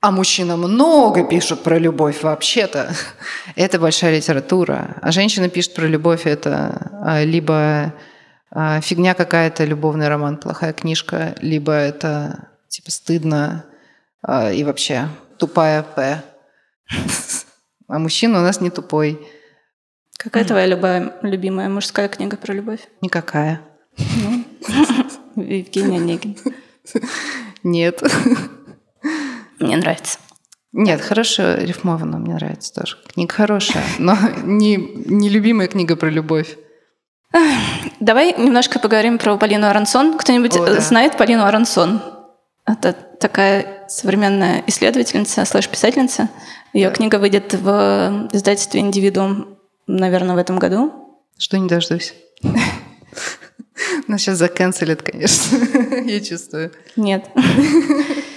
[SPEAKER 1] а мужчина много пишут про любовь вообще-то. Это большая литература. А женщина пишет про любовь, это а, либо а, фигня какая-то, любовный роман, плохая книжка, либо это типа стыдно а, и вообще тупая П. А мужчина у нас не тупой.
[SPEAKER 2] Какая твоя любая, любимая мужская книга про любовь?
[SPEAKER 1] Никакая. Ну,
[SPEAKER 2] Евгений Онегин.
[SPEAKER 1] Нет.
[SPEAKER 2] Мне нравится.
[SPEAKER 1] Нет, хорошо рифмовано, мне нравится тоже. Книга хорошая, но не, не любимая книга про любовь.
[SPEAKER 2] Давай немножко поговорим про Полину Арансон. Кто-нибудь О, да. знает Полину Арансон? Это такая современная исследовательница, слэш-писательница. Ее да. книга выйдет в издательстве «Индивидуум», наверное, в этом году.
[SPEAKER 1] Что не дождусь. Нас сейчас заканцелят, конечно, я чувствую.
[SPEAKER 2] Нет.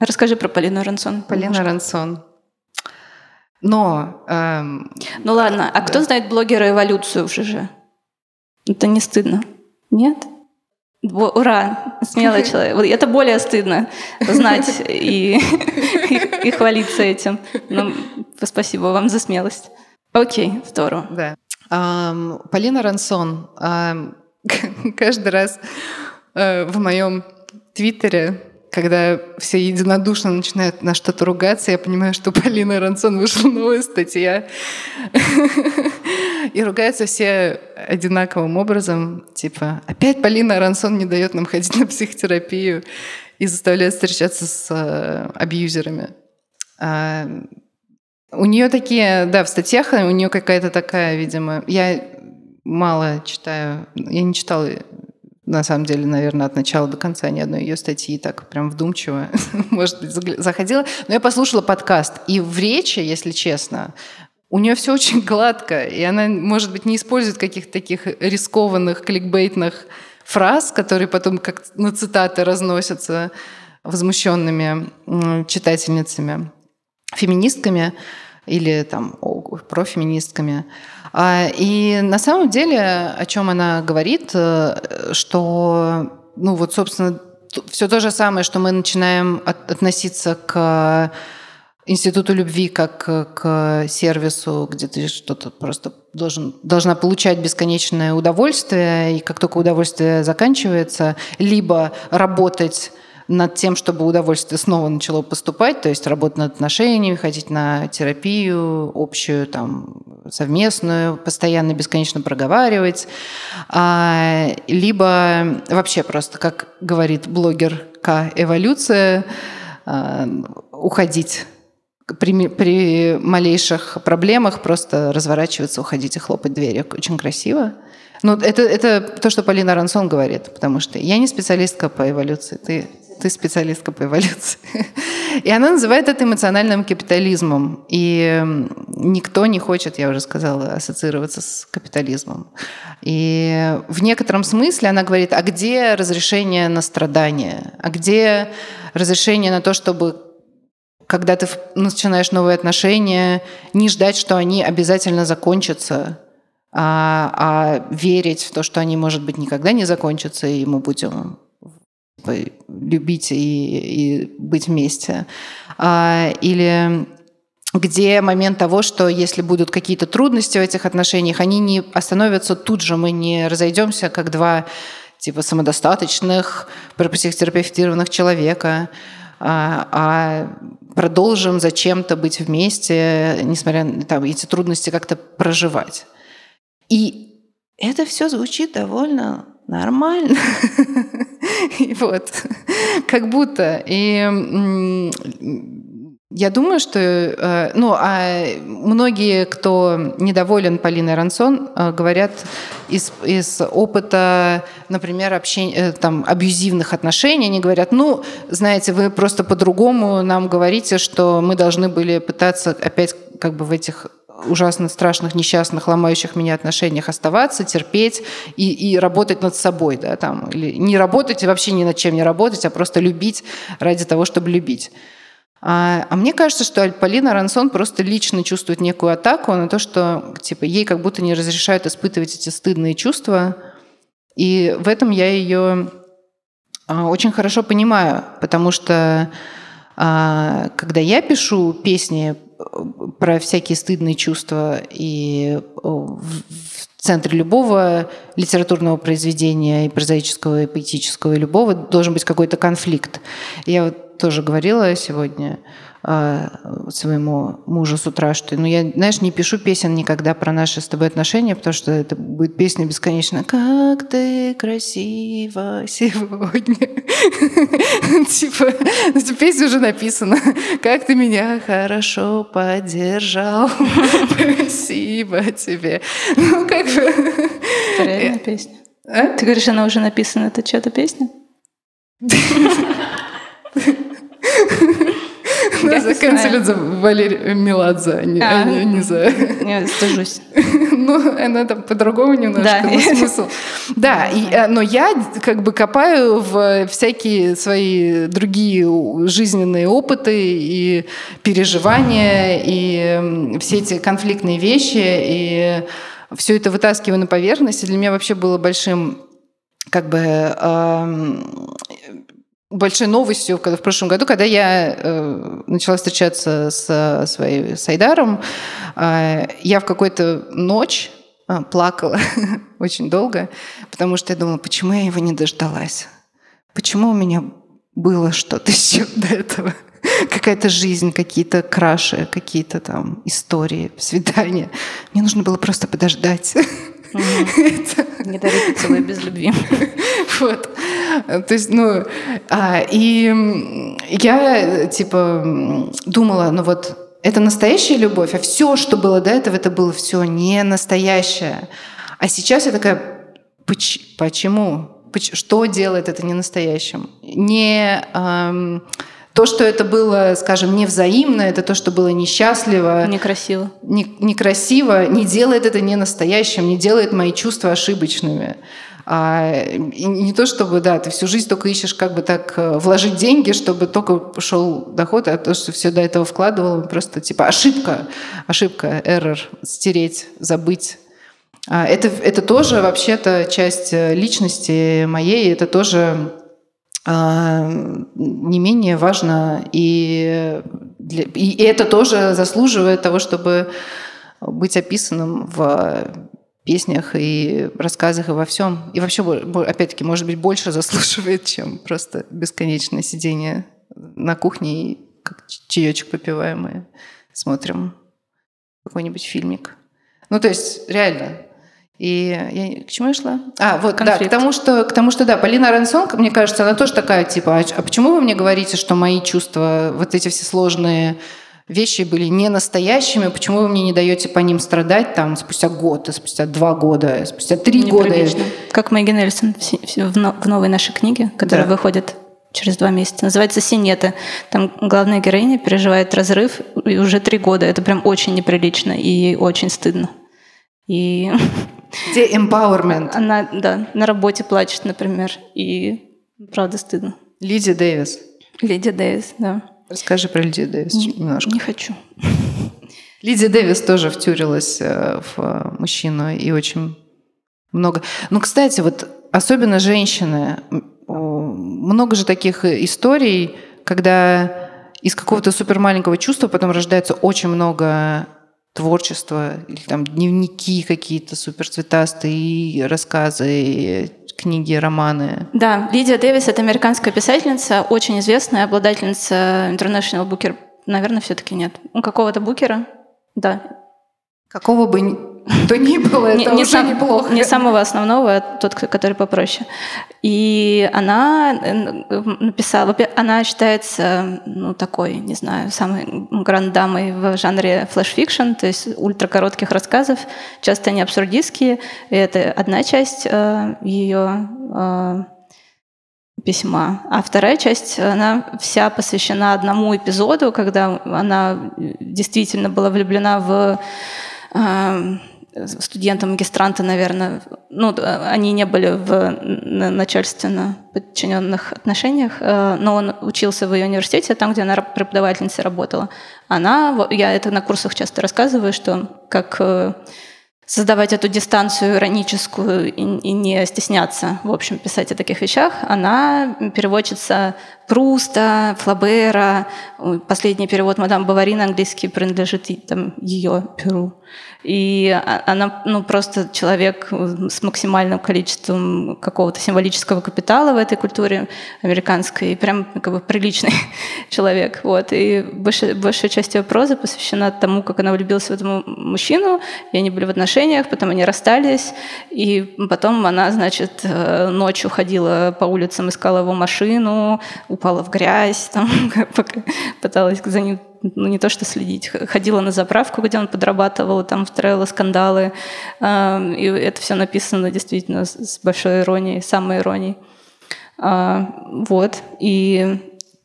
[SPEAKER 2] Расскажи про Полину Рансон.
[SPEAKER 1] Полина Рансон. Но...
[SPEAKER 2] Эм, ну ладно, а да. кто знает блогера «Эволюцию» в ЖЖ? Это не стыдно? Нет? Ура! Смелый человек. Это более стыдно знать и, и, и хвалиться этим. Ну, спасибо вам за смелость. Окей, здорово.
[SPEAKER 1] Да. Um, Полина Рансон. Um, каждый раз uh, в моем твиттере когда все единодушно начинают на что-то ругаться, я понимаю, что Полина Рансон вышла новая статья. И ругаются все одинаковым образом. Типа, опять Полина Рансон не дает нам ходить на психотерапию и заставляет встречаться с э, абьюзерами. А, у нее такие, да, в статьях у нее какая-то такая, видимо, я мало читаю, я не читала на самом деле, наверное, от начала до конца ни одной ее статьи так прям вдумчиво, может быть, заходила. Но я послушала подкаст, и в речи, если честно, у нее все очень гладко, и она, может быть, не использует каких-то таких рискованных, кликбейтных фраз, которые потом как на цитаты разносятся возмущенными читательницами, феминистками или там профеминистками. А, и на самом деле, о чем она говорит, э, что, ну вот, собственно, все то же самое, что мы начинаем от, относиться к институту любви как к сервису, где ты что-то просто должен, должна получать бесконечное удовольствие, и как только удовольствие заканчивается, либо работать над тем, чтобы удовольствие снова начало поступать, то есть работать над отношениями, ходить на терапию общую, там, совместную, постоянно, бесконечно проговаривать, а, либо вообще просто, как говорит блогер К «Эволюция», а, уходить при, при малейших проблемах просто разворачиваться, уходить и хлопать дверью. Очень красиво. Ну, это, это то, что Полина Рансон говорит, потому что я не специалистка по эволюции, ты ты специалистка по эволюции. И она называет это эмоциональным капитализмом. И никто не хочет, я уже сказала, ассоциироваться с капитализмом. И в некотором смысле она говорит, а где разрешение на страдания? А где разрешение на то, чтобы когда ты начинаешь новые отношения, не ждать, что они обязательно закончатся, а, а верить в то, что они, может быть, никогда не закончатся, и мы будем любить и, и быть вместе. А, или где момент того, что если будут какие-то трудности в этих отношениях, они не остановятся тут же, мы не разойдемся как два типа самодостаточных, психотерапевтированных человека, а, а продолжим зачем-то быть вместе, несмотря на там, эти трудности как-то проживать. И это все звучит довольно нормально. Вот, как будто. И я думаю, что, э, ну, а многие, кто недоволен Полиной Рансон, э, говорят из, из опыта, например, общения, э, там, абьюзивных отношений, они говорят, ну, знаете, вы просто по-другому нам говорите, что мы должны были пытаться опять как бы в этих ужасно страшных, несчастных, ломающих меня отношениях оставаться, терпеть и, и работать над собой, да, там, или не работать и вообще ни над чем не работать, а просто любить ради того, чтобы любить. А, а мне кажется, что Полина Рансон просто лично чувствует некую атаку на то, что типа, ей как будто не разрешают испытывать эти стыдные чувства. И в этом я ее а, очень хорошо понимаю, потому что а, когда я пишу песни про всякие стыдные чувства. И в центре любого литературного произведения, и прозаического, и поэтического, и любого, должен быть какой-то конфликт. Я вот тоже говорила сегодня своему мужу с утра, что, ну, я, знаешь, не пишу песен никогда про наши с тобой отношения, потому что это будет песня бесконечно «Как ты красиво сегодня». Типа, эта песня уже написана. «Как ты меня хорошо поддержал». Спасибо тебе. Ну, как бы...
[SPEAKER 2] Это песня? А? Ты говоришь, она уже написана. Это что-то песня?
[SPEAKER 1] Нас заканчивают за Валерию Меладзе, а не, а, а не за...
[SPEAKER 2] Я стыжусь.
[SPEAKER 1] ну, она там по-другому немножко, да. смысл. Да, и, э, но я как бы копаю в всякие свои другие жизненные опыты и переживания, и все эти конфликтные вещи, и все это вытаскиваю на поверхность. И для меня вообще было большим как бы большой новостью когда, в прошлом году, когда я э, начала встречаться с своим Сайдаром, э, я в какую-то ночь э, плакала очень долго, потому что я думала, почему я его не дождалась? Почему у меня было что-то еще до этого? Какая-то жизнь, какие-то краши, какие-то там истории, свидания. Мне нужно было просто подождать.
[SPEAKER 2] Не дарите поцелуй без любви.
[SPEAKER 1] Вот. То есть, ну, а, и я, типа, думала, ну вот, это настоящая любовь, а все, что было до этого, это было все не настоящее. А сейчас я такая, почему? Что делает это не настоящим? Не то, что это было, скажем, невзаимно, это то, что было несчастливо.
[SPEAKER 2] Некрасиво.
[SPEAKER 1] Не, некрасиво, не делает это не настоящим, не делает мои чувства ошибочными. А, и не то, чтобы, да, ты всю жизнь только ищешь как бы так э, вложить деньги, чтобы только пошел доход, а то, что все до этого вкладывал, просто типа ошибка, ошибка, error, стереть, забыть. А, это, это тоже вообще-то часть э, личности моей, это тоже не менее важно и для... И это тоже заслуживает того, чтобы быть описанным в песнях и рассказах и во всем. И вообще, опять-таки, может быть, больше заслуживает, чем просто бесконечное сидение на кухне и как чаечек попиваем и смотрим какой-нибудь фильмик. Ну, то есть, реально. И я, к чему я шла? А, вот, Конфликт. да, к тому, что, к тому, что, да, Полина Ренсон, мне кажется, она тоже такая, типа, а, а почему вы мне говорите, что мои чувства, вот эти все сложные вещи были не настоящими, почему вы мне не даете по ним страдать там спустя год, спустя два года, спустя три года?
[SPEAKER 2] Как Мэгги Нельсон в новой нашей книге, которая да. выходит через два месяца. Называется «Синета». Там главная героиня переживает разрыв и уже три года. Это прям очень неприлично и очень стыдно. И...
[SPEAKER 1] Где empowerment?
[SPEAKER 2] Она, да, на работе плачет, например, и правда стыдно.
[SPEAKER 1] Лидия Дэвис.
[SPEAKER 2] Лидия Дэвис, да.
[SPEAKER 1] Расскажи про Лидию Дэвис не, немножко.
[SPEAKER 2] Не хочу.
[SPEAKER 1] Лидия Дэвис тоже втюрилась э, в мужчину и очень много. Ну, кстати, вот особенно женщины, много же таких историй, когда из какого-то супер маленького чувства потом рождается очень много творчества, или там дневники какие-то супер цветастые, рассказы, книги, романы.
[SPEAKER 2] Да, Лидия Дэвис — это американская писательница, очень известная, обладательница International Booker. Наверное, все таки нет. У какого-то букера, да.
[SPEAKER 1] Какого бы то ни было, это не, не уже сам, неплохо.
[SPEAKER 2] Не самого основного, а тот, который попроще. И она э, написала, она считается, ну, такой, не знаю, самой гранд-дамой в жанре flash fiction, то есть ультракоротких рассказов, часто они абсурдистские. И это одна часть э, ее э, письма. А вторая часть, она вся посвящена одному эпизоду, когда она действительно была влюблена в э, студенты, магистранты, наверное, ну, они не были в начальственно подчиненных отношениях, э, но он учился в ее университете, там, где она преподавательницей работала. Она, я это на курсах часто рассказываю, что как э, создавать эту дистанцию ироническую и, и не стесняться, в общем, писать о таких вещах. Она переводчица Пруста, Флабера. Последний перевод «Мадам Бавари» на английский принадлежит там, ее перу. И она ну, просто человек с максимальным количеством какого-то символического капитала в этой культуре американской, и прям как бы приличный человек. Вот. И большая, большая часть ее прозы посвящена тому, как она влюбилась в этого мужчину, и они были в отношениях, потом они расстались, и потом она, значит, э, ночью ходила по улицам, искала его машину, упала в грязь, там, пыталась за ним ну не то что следить, ходила на заправку, где он подрабатывал, там устраивала скандалы, и это все написано действительно с большой иронией, самой иронией. А, вот, и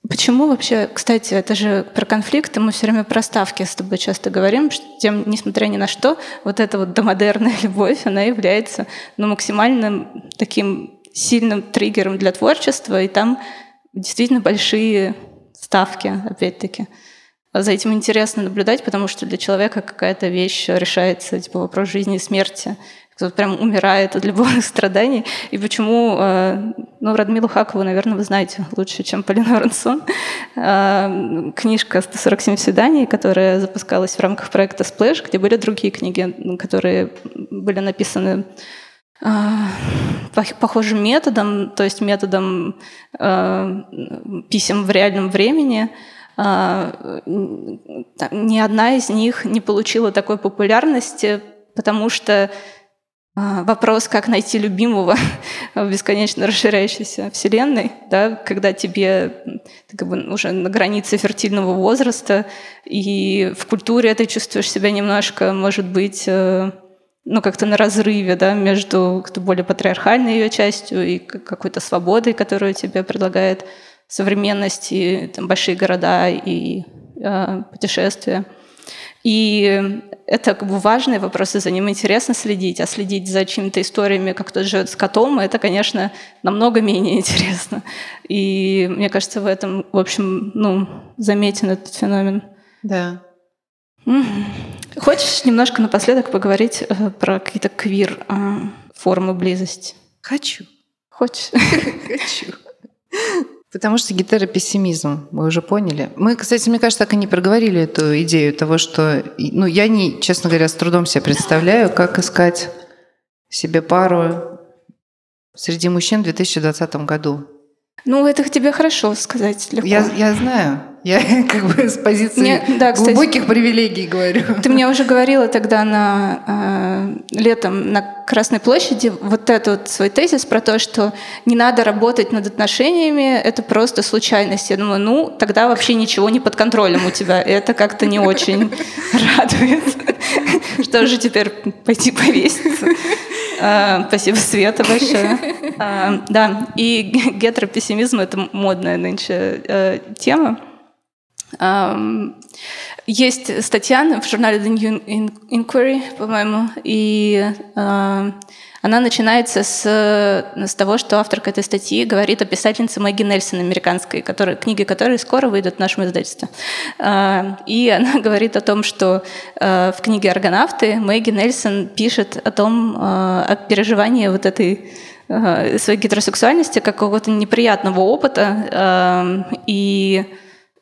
[SPEAKER 2] Почему вообще, кстати, это же про конфликты, мы все время про ставки с тобой часто говорим, что тем, несмотря ни на что, вот эта вот домодерная любовь, она является ну, максимальным таким сильным триггером для творчества, и там действительно большие ставки, опять-таки за этим интересно наблюдать, потому что для человека какая-то вещь решается, типа вопрос жизни и смерти. Кто-то прям умирает от любовных страданий. И почему, э, ну, Радмилу Хакову, наверное, вы знаете лучше, чем Полина Рансон. Э, книжка «147 свиданий», которая запускалась в рамках проекта Splash, где были другие книги, которые были написаны похожим методом, то есть методом писем в реальном времени – а, ни одна из них не получила такой популярности, потому что а, вопрос, как найти любимого в бесконечно расширяющейся вселенной, да, когда тебе ты как бы уже на границе фертильного возраста, и в культуре ты чувствуешь себя немножко, может быть, э, ну, как-то на разрыве, да, между более патриархальной ее частью и какой-то свободой, которую тебе предлагает современности, там, большие города и э, путешествия. И это как бы важный вопрос, и за ним интересно следить, а следить за чьими-то историями, как кто живет с котом, это, конечно, намного менее интересно. И мне кажется, в этом, в общем, ну, заметен этот феномен.
[SPEAKER 1] Да.
[SPEAKER 2] Хочешь немножко напоследок поговорить э, про какие-то квир э, формы близости?
[SPEAKER 1] Хочу.
[SPEAKER 2] Хочешь?
[SPEAKER 1] Хочу. Потому что гетеропессимизм, мы уже поняли. Мы, кстати, мне кажется, так и не проговорили эту идею того, что... Ну, я не, честно говоря, с трудом себе представляю, как искать себе пару среди мужчин в 2020 году.
[SPEAKER 2] Ну, это тебе хорошо сказать легко.
[SPEAKER 1] Я, я знаю. Я как бы с позиции мне, да, кстати, глубоких привилегий говорю.
[SPEAKER 2] Ты мне уже говорила тогда на э, летом на Красной площади вот этот свой тезис про то, что не надо работать над отношениями, это просто случайность. Я думаю, ну, тогда вообще ничего не под контролем у тебя. И это как-то не очень радует. Что же теперь пойти повеситься? А, спасибо, Света, большое. А, да, и гетеропессимизм — это модная нынче э, тема. Есть статья в журнале The New Inquiry, по-моему, и э, она начинается с, с того, что авторка этой статьи говорит о писательнице Мэгги Нельсон, американской, который, книги которой скоро выйдут в нашем издательстве. Э, и она говорит о том, что э, в книге «Аргонавты» Мэгги Нельсон пишет о том, о переживании вот этой своей гетеросексуальности как какого-то неприятного опыта. И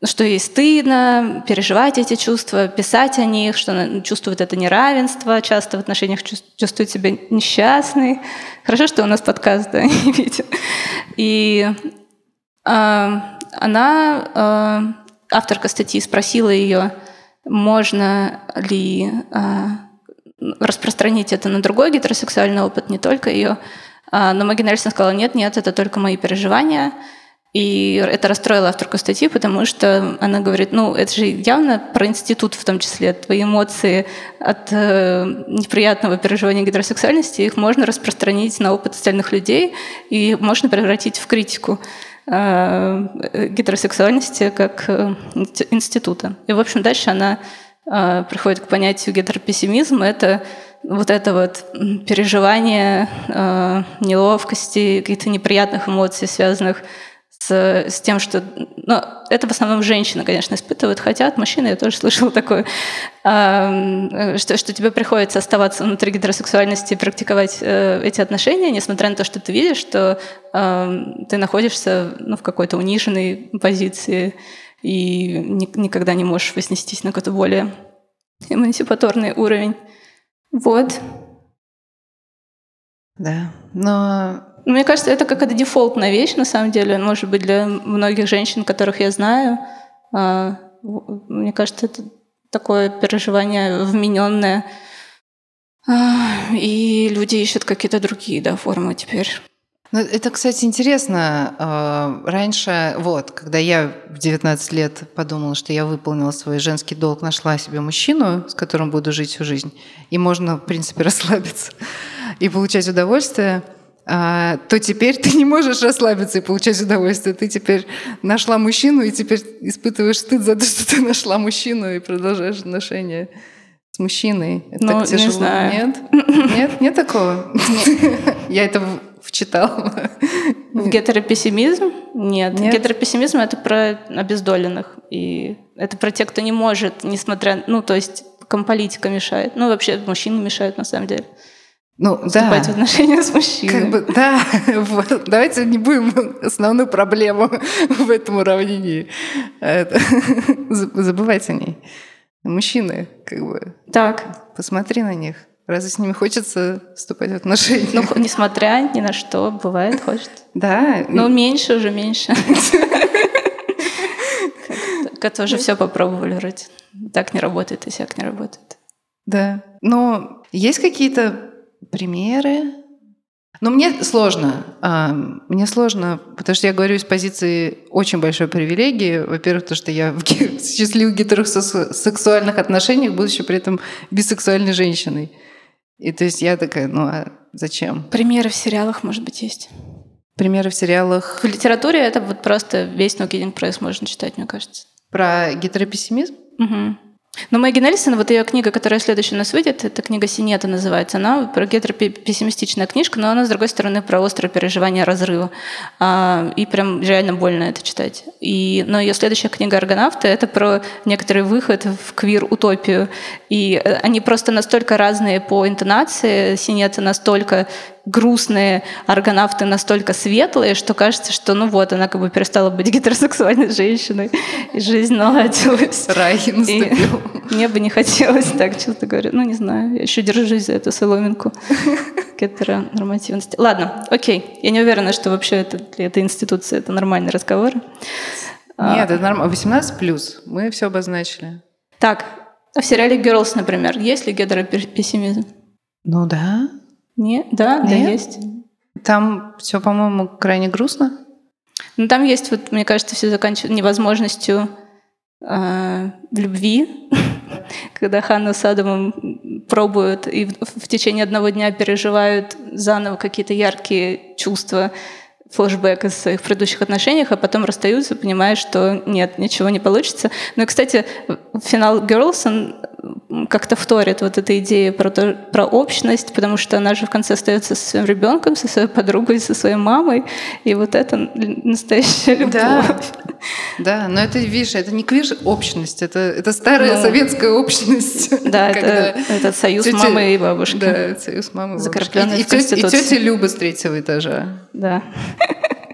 [SPEAKER 2] что ей стыдно переживать эти чувства, писать о них, что она чувствует это неравенство, часто в отношениях чувствует себя несчастной. Хорошо, что у нас подкаст, да, не видит. И э, она, э, авторка статьи, спросила ее, можно ли э, распространить это на другой гетеросексуальный опыт, не только ее. Но Маги сказала, нет, нет, это только мои переживания. И это расстроило авторку статьи, потому что она говорит, ну, это же явно про институт в том числе. Твои эмоции от э, неприятного переживания гетеросексуальности, их можно распространить на опыт остальных людей и можно превратить в критику э, гетеросексуальности как э, института. И, в общем, дальше она э, приходит к понятию гетеропессимизм. Это вот это вот переживание э, неловкости, каких-то неприятных эмоций, связанных с, с тем, что... Ну, это в основном женщины, конечно, испытывают, хотят. Мужчины, я тоже слышала такое, э, что, что тебе приходится оставаться внутри гетеросексуальности и практиковать э, эти отношения, несмотря на то, что ты видишь, что э, ты находишься ну, в какой-то униженной позиции и ни, никогда не можешь вознестись на какой-то более эмансипаторный уровень. Вот.
[SPEAKER 1] Да, но
[SPEAKER 2] мне кажется, это какая-то дефолтная вещь, на самом деле. Может быть, для многих женщин, которых я знаю. А, мне кажется, это такое переживание вмененное. А, и люди ищут какие-то другие да, формы теперь.
[SPEAKER 1] Ну, это, кстати, интересно. А, раньше, вот, когда я в 19 лет подумала, что я выполнила свой женский долг, нашла себе мужчину, с которым буду жить всю жизнь, и можно, в принципе, расслабиться и получать удовольствие – то теперь ты не можешь расслабиться и получать удовольствие. Ты теперь нашла мужчину и теперь испытываешь стыд за то, что ты нашла мужчину и продолжаешь отношения с мужчиной.
[SPEAKER 2] Это ну, так тяжело. Не знаю.
[SPEAKER 1] Нет? Нет? Нет такого? Я это вчитала.
[SPEAKER 2] В гетеропессимизм? Нет. Нет. Гетеропессимизм — это про обездоленных. И это про тех, кто не может, несмотря... Ну, то есть комполитика мешает. Ну, вообще мужчины мешают, на самом деле
[SPEAKER 1] ну,
[SPEAKER 2] вступать да. в отношения с мужчиной.
[SPEAKER 1] Как бы, да, вот. давайте не будем основную проблему в этом уравнении. Это, забывать о ней. Мужчины, как бы.
[SPEAKER 2] Так.
[SPEAKER 1] Посмотри на них. Разве с ними хочется вступать в отношения?
[SPEAKER 2] Ну, несмотря ни на что, бывает, хочет.
[SPEAKER 1] Да.
[SPEAKER 2] Но меньше уже меньше. Как тоже все попробовали вроде. Так не работает, и всяк не работает.
[SPEAKER 1] Да. Но есть какие-то примеры. Но мне сложно. А, мне сложно, потому что я говорю из позиции очень большой привилегии. Во-первых, то, что я в счастливых гетеросексуальных отношениях, будучи при этом бисексуальной женщиной. И то есть я такая, ну а зачем?
[SPEAKER 2] Примеры в сериалах, может быть, есть.
[SPEAKER 1] Примеры в сериалах.
[SPEAKER 2] В литературе это вот просто весь No Kidding Press можно читать, мне кажется.
[SPEAKER 1] Про гетеропессимизм?
[SPEAKER 2] Угу. Но Мэгги Нельсон, вот ее книга, которая следующая у нас выйдет, это книга «Синета» называется. Она про гетеропессимистичная книжка, но она, с другой стороны, про острое переживание разрыва. А, и прям реально больно это читать. И, но ее следующая книга «Аргонавты» — это про некоторый выход в квир-утопию. И э, они просто настолько разные по интонации. «Синета» настолько грустные аргонавты настолько светлые, что кажется, что ну вот, она как бы перестала быть гетеросексуальной женщиной, и жизнь наладилась.
[SPEAKER 1] Рай наступил.
[SPEAKER 2] И мне бы не хотелось так, честно говоря. Ну, не знаю, я еще держусь за эту соломинку гетеронормативности. Ладно, окей. Я не уверена, что вообще это, для этой институции это нормальный разговор.
[SPEAKER 1] А. Нет, это нормально. 18 плюс. Мы все обозначили.
[SPEAKER 2] Так, а в сериале Girls, например, есть ли гетеропессимизм?
[SPEAKER 1] Ну да.
[SPEAKER 2] Нет, да, Нет? да, есть.
[SPEAKER 1] Там все, по-моему, крайне грустно.
[SPEAKER 2] Ну, там есть, вот, мне кажется, все заканчивается невозможностью э, в любви, когда Ханна с Адамом пробуют и в, в течение одного дня переживают заново какие-то яркие чувства, флешбэк из своих предыдущих отношениях, а потом расстаются, понимая, что нет, ничего не получится. Ну и, кстати, финал Girls, он как-то вторит вот этой идее про, то, про общность, потому что она же в конце остается со своим ребенком, со своей подругой, со своей мамой, и вот это настоящая любовь.
[SPEAKER 1] Да, да но это, видишь, это не квир общность, это, это старая ну, советская общность.
[SPEAKER 2] Да, это, это союз тетя, мамы и бабушки.
[SPEAKER 1] Да, союз мамы и бабушки. И, и, тетя, и тетя Люба с третьего этажа.
[SPEAKER 2] Да.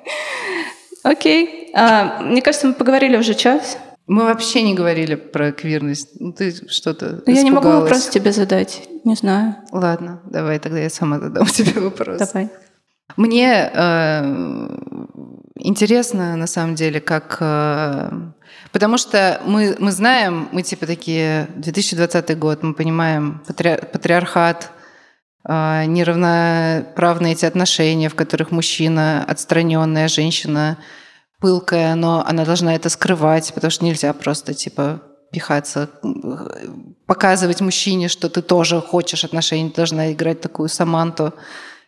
[SPEAKER 2] Окей. А, мне кажется, мы поговорили уже час.
[SPEAKER 1] Мы вообще не говорили про квирность. Ну, ты что-то
[SPEAKER 2] Я не могу вопрос тебе задать. Не знаю.
[SPEAKER 1] Ладно, давай тогда я сама задам тебе вопрос.
[SPEAKER 2] Давай.
[SPEAKER 1] Мне э, интересно, на самом деле, как... Э, потому что мы, мы знаем, мы типа такие, 2020 год, мы понимаем патри, патриархат, э, неравноправные эти отношения, в которых мужчина отстраненная, женщина пылкая, но она должна это скрывать, потому что нельзя просто типа пихаться, показывать мужчине, что ты тоже хочешь отношений, должна играть такую саманту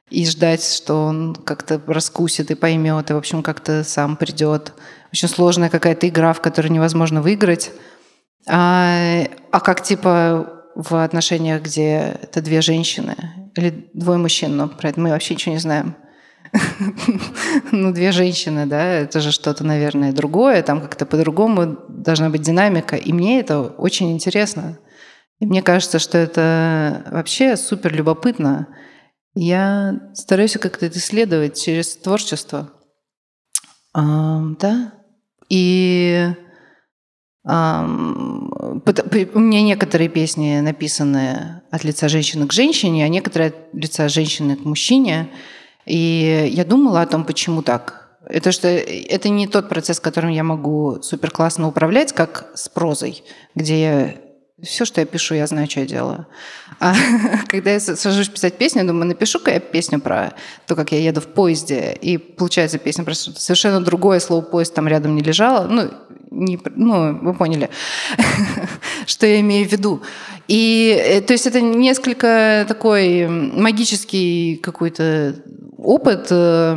[SPEAKER 1] и ждать, что он как-то раскусит и поймет, и, в общем, как-то сам придет. Очень сложная какая-то игра, в которой невозможно выиграть. А, а как, типа, в отношениях, где это две женщины или двое мужчин, но про это мы вообще ничего не знаем. ну, две женщины, да, это же что-то, наверное, другое, там как-то по-другому должна быть динамика. И мне это очень интересно. И мне кажется, что это вообще супер любопытно. Я стараюсь как-то это исследовать через творчество. А, да. И у меня некоторые песни написаны от лица женщины к женщине, а некоторые от лица женщины к мужчине. И я думала о том, почему так. Это что это не тот процесс, которым я могу супер классно управлять, как с прозой, где я все, что я пишу, я знаю, что я делаю. А когда я сажусь писать песню, я думаю, напишу-ка я песню про то, как я еду в поезде, и получается песня про что-то совершенно другое, слово «поезд» там рядом не лежало. Ну, не, ну вы поняли, что я имею в виду. И, э, то есть это несколько такой магический какой-то опыт, э,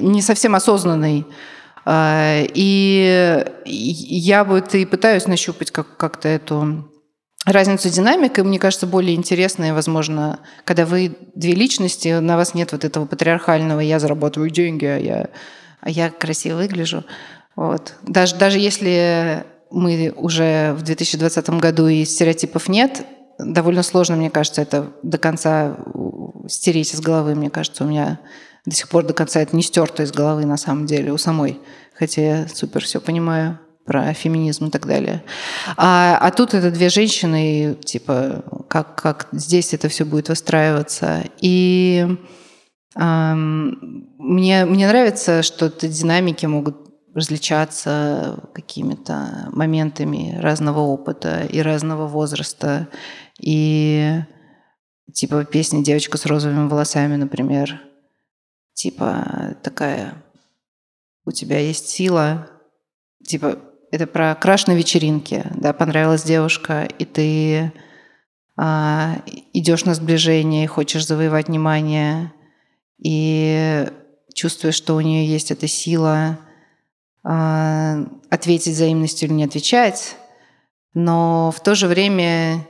[SPEAKER 1] не совсем осознанный. А, и я вот и пытаюсь нащупать как- как-то эту разницу динамик, и мне кажется, более интересная, возможно, когда вы две личности, на вас нет вот этого патриархального «я зарабатываю деньги, а я, а я красиво выгляжу». Вот. Даже, даже если мы уже в 2020 году и стереотипов нет, довольно сложно, мне кажется, это до конца стереть из головы. Мне кажется, у меня до сих пор до конца это не стерто из головы на самом деле у самой. Хотя я супер все понимаю про феминизм и так далее. А, а тут это две женщины, типа, как, как здесь это все будет выстраиваться. И эм, мне, мне нравится, что эти динамики могут различаться какими-то моментами разного опыта и разного возраста. И типа песня «Девочка с розовыми волосами», например, типа такая «У тебя есть сила», типа это про краш на вечеринке, да, понравилась девушка, и ты а, идешь на сближение, хочешь завоевать внимание, и чувствуешь, что у нее есть эта сила ответить взаимностью или не отвечать, но в то же время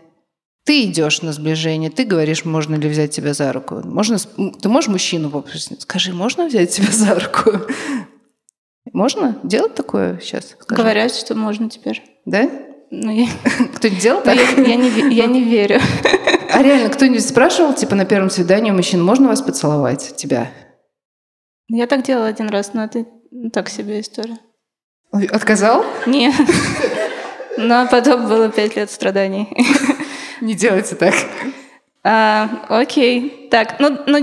[SPEAKER 1] ты идешь на сближение, ты говоришь, можно ли взять тебя за руку. Можно, ты можешь мужчину попросить, скажи, можно взять тебя за руку? Можно делать такое сейчас?
[SPEAKER 2] Скажи. Говорят, что можно теперь.
[SPEAKER 1] Да?
[SPEAKER 2] Ну, я...
[SPEAKER 1] Кто делал так?
[SPEAKER 2] Я, я, не, я не верю.
[SPEAKER 1] А реально, кто-нибудь спрашивал, типа, на первом свидании у мужчин, можно вас поцеловать? Тебя?
[SPEAKER 2] Я так делала один раз, но это так себе история.
[SPEAKER 1] Отказал?
[SPEAKER 2] Нет. Но потом было пять лет страданий.
[SPEAKER 1] Не делайте так.
[SPEAKER 2] А, окей, так, ну, ну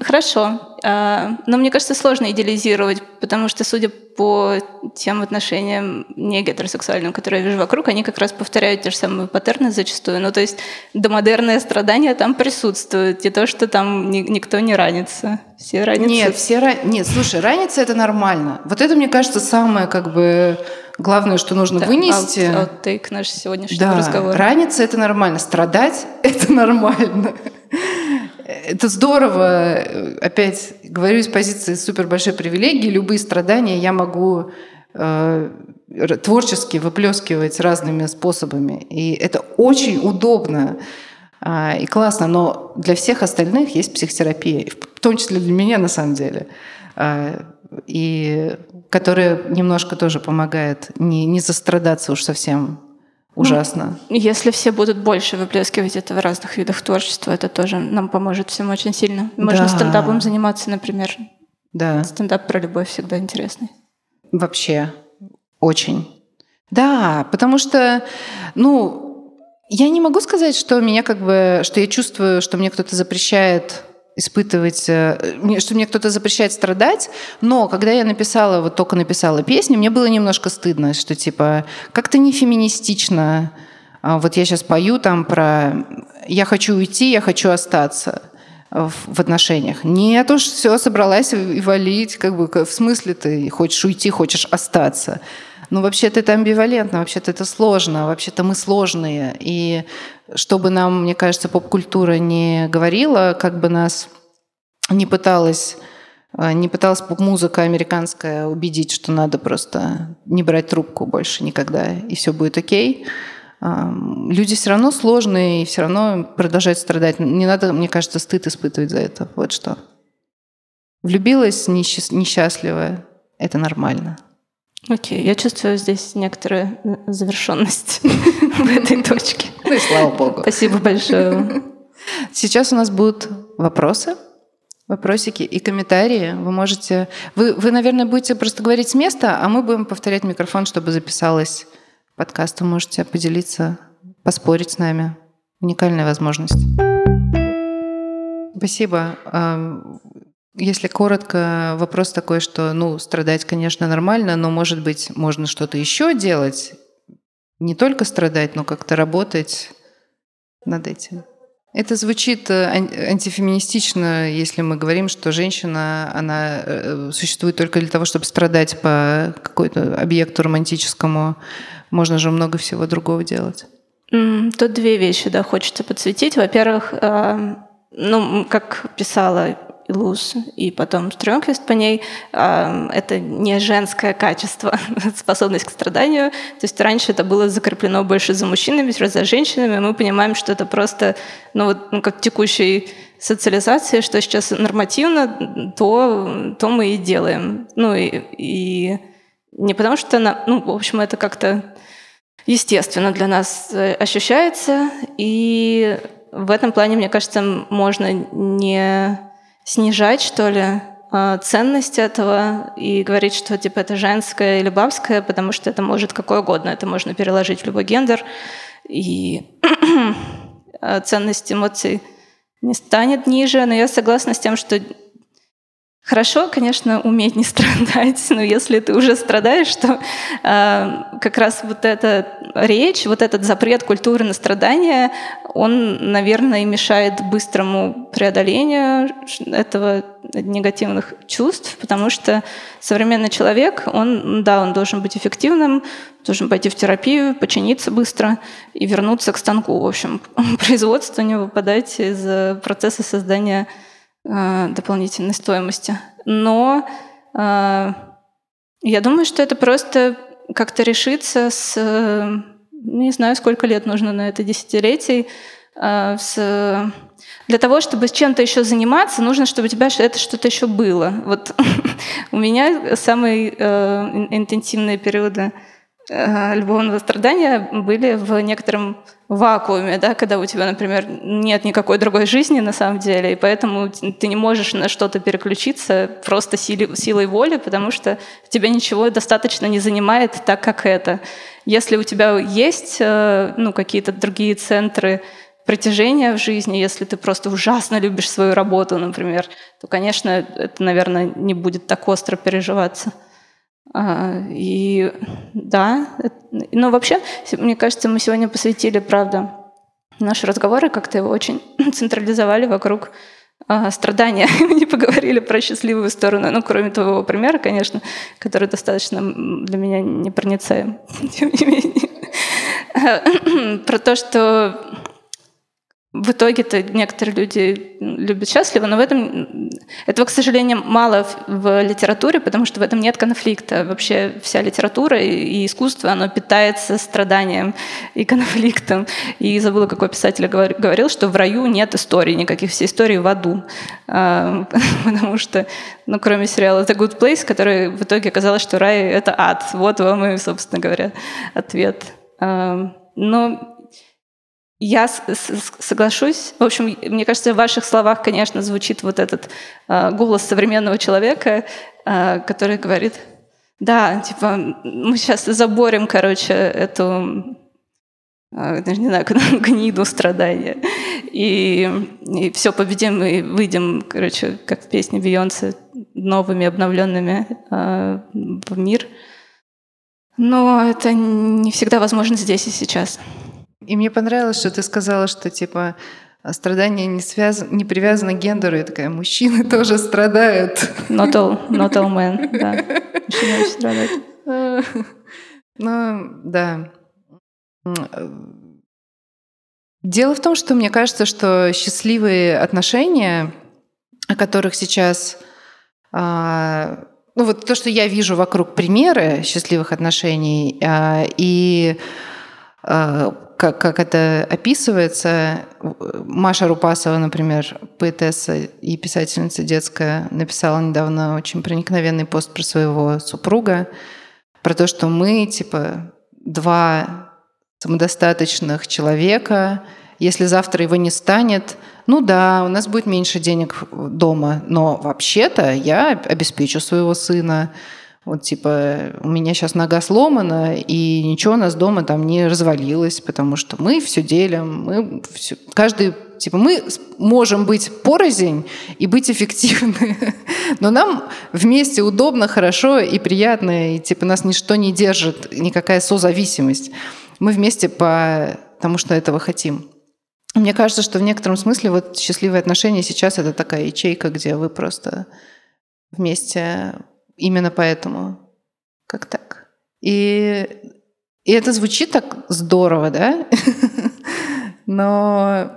[SPEAKER 2] хорошо. А, но мне кажется, сложно идеализировать, потому что, судя по тем отношениям не гетеросексуальным, которые я вижу вокруг, они как раз повторяют те же самые паттерны зачастую. Ну, то есть домодерное страдание там присутствует, и то, что там ни, никто не ранится. Все ранятся.
[SPEAKER 1] Нет, все ра... Нет, слушай, раниться это нормально. Вот это, мне кажется, самое как бы главное, что нужно да, вынести.
[SPEAKER 2] Outtake наш сегодняшний да, разговор.
[SPEAKER 1] Раниться это нормально, страдать это нормально. Это здорово. Опять говорю из позиции супер большой привилегии. Любые страдания я могу э, творчески выплескивать разными способами. И это очень удобно э, и классно. Но для всех остальных есть психотерапия, в том числе для меня на самом деле. Э, и которая немножко тоже помогает не, не застрадаться уж совсем ужасно.
[SPEAKER 2] Ну, если все будут больше выплескивать это в разных видах творчества, это тоже нам поможет всем очень сильно. Можно да. стендапом заниматься, например.
[SPEAKER 1] Да.
[SPEAKER 2] Стендап про любовь всегда интересный.
[SPEAKER 1] Вообще, очень. Да, потому что, ну, я не могу сказать, что меня как бы, что я чувствую, что мне кто-то запрещает испытывать, э, что мне кто-то запрещает страдать, но когда я написала, вот только написала песню, мне было немножко стыдно, что типа как-то не феминистично. А вот я сейчас пою там про «я хочу уйти, я хочу остаться» в отношениях. Нет уж, все, собралась и валить, как бы в смысле ты хочешь уйти, хочешь остаться. Ну, вообще-то это амбивалентно, вообще-то это сложно, вообще-то мы сложные. И чтобы нам, мне кажется, поп-культура не говорила, как бы нас не пыталась э, не пыталась поп-музыка американская убедить, что надо просто не брать трубку больше никогда, и все будет окей. Люди все равно сложные и все равно продолжают страдать. Не надо, мне кажется, стыд испытывать за это. Вот что. Влюбилась несчастливая. Это нормально.
[SPEAKER 2] Окей, okay. я чувствую здесь некоторую завершенность в этой точке.
[SPEAKER 1] Ну и слава богу.
[SPEAKER 2] Спасибо большое.
[SPEAKER 1] Сейчас у нас будут вопросы, вопросики и комментарии. Вы можете... Вы, вы, наверное, будете просто говорить с места, а мы будем повторять микрофон, чтобы записалось подкаст. Вы можете поделиться, поспорить с нами. Уникальная возможность. Спасибо. Если коротко, вопрос такой, что, ну, страдать, конечно, нормально, но, может быть, можно что-то еще делать, не только страдать, но как-то работать над этим. Это звучит э, антифеминистично, если мы говорим, что женщина, она э, существует только для того, чтобы страдать по какой-то объекту романтическому. Можно же много всего другого делать.
[SPEAKER 2] Тут две вещи, да, хочется подсветить. Во-первых, э, ну, как писала Илус и потом Стрёмквист по ней, это не женское качество, способность к страданию. То есть раньше это было закреплено больше за мужчинами, сейчас за женщинами. Мы понимаем, что это просто, ну вот, ну, как текущей социализации, что сейчас нормативно, то, то мы и делаем. Ну и, и не потому что, она, ну, в общем, это как-то естественно для нас э, ощущается, и в этом плане, мне кажется, можно не снижать, что ли, а, ценность этого и говорить, что типа это женское или бабское, потому что это может какое угодно, это можно переложить в любой гендер, и а, ценность эмоций не станет ниже, но я согласна с тем, что Хорошо, конечно, уметь не страдать, но если ты уже страдаешь, то э, как раз вот эта речь, вот этот запрет культуры на страдания, он, наверное, и мешает быстрому преодолению этого негативных чувств, потому что современный человек, он, да, он должен быть эффективным, должен пойти в терапию, починиться быстро и вернуться к станку. В общем, производство не выпадать из процесса создания дополнительной стоимости. Но э, я думаю, что это просто как-то решится с... Не знаю, сколько лет нужно на это десятилетий. Э, с, для того, чтобы с чем-то еще заниматься, нужно, чтобы у тебя это что-то еще было. Вот у меня самые интенсивные периоды э, любовного страдания были в некотором вакууме, да, когда у тебя, например, нет никакой другой жизни на самом деле, и поэтому ты не можешь на что-то переключиться просто силой, силой воли, потому что тебя ничего достаточно не занимает так, как это. Если у тебя есть э, ну, какие-то другие центры притяжения в жизни, если ты просто ужасно любишь свою работу, например, то, конечно, это, наверное, не будет так остро переживаться. А, и да, но вообще, мне кажется, мы сегодня посвятили, правда, наши разговоры, как-то его очень централизовали вокруг а, страдания. Мы не поговорили про счастливую сторону, ну, кроме твоего примера, конечно, который достаточно для меня непроницаем, тем не менее. Про то, что в итоге-то некоторые люди любят счастливо, но в этом этого, к сожалению, мало в, литературе, потому что в этом нет конфликта. Вообще вся литература и искусство, оно питается страданием и конфликтом. И забыла, какой писатель говорил, что в раю нет историй никаких, все истории в аду. А, потому что, ну, кроме сериала The Good Place, который в итоге оказалось, что рай — это ад. Вот вам и, собственно говоря, ответ. Но я соглашусь. В общем, мне кажется, в ваших словах, конечно, звучит вот этот э, голос современного человека, э, который говорит, да, типа, мы сейчас заборем, короче, эту э, не знаю, гниду страдания. И, и все победим и выйдем, короче, как в песне Бейонсе, новыми, обновленными э, в мир. Но это не всегда возможно здесь и сейчас.
[SPEAKER 1] И мне понравилось, что ты сказала, что типа страдание не, связано, не привязано к гендеру. Я такая, мужчины тоже страдают.
[SPEAKER 2] Not all, not all men, да. Мужчины очень страдают.
[SPEAKER 1] Ну, да. Дело в том, что мне кажется, что счастливые отношения, о которых сейчас а, ну вот то, что я вижу вокруг примеры счастливых отношений, а, и а, как, как это описывается. Маша Рупасова, например, поэтесса и писательница детская, написала недавно очень проникновенный пост про своего супруга, про то, что мы, типа, два самодостаточных человека, если завтра его не станет, ну да, у нас будет меньше денег дома, но вообще-то я обеспечу своего сына, вот типа у меня сейчас нога сломана, и ничего у нас дома там не развалилось, потому что мы все делим, мы все, каждый Типа мы можем быть порознь и быть эффективны, но нам вместе удобно, хорошо и приятно, и типа нас ничто не держит, никакая созависимость. Мы вместе по тому, что этого хотим. Мне кажется, что в некотором смысле вот счастливые отношения сейчас это такая ячейка, где вы просто вместе Именно поэтому. Как так? И, и это звучит так здорово, да? Но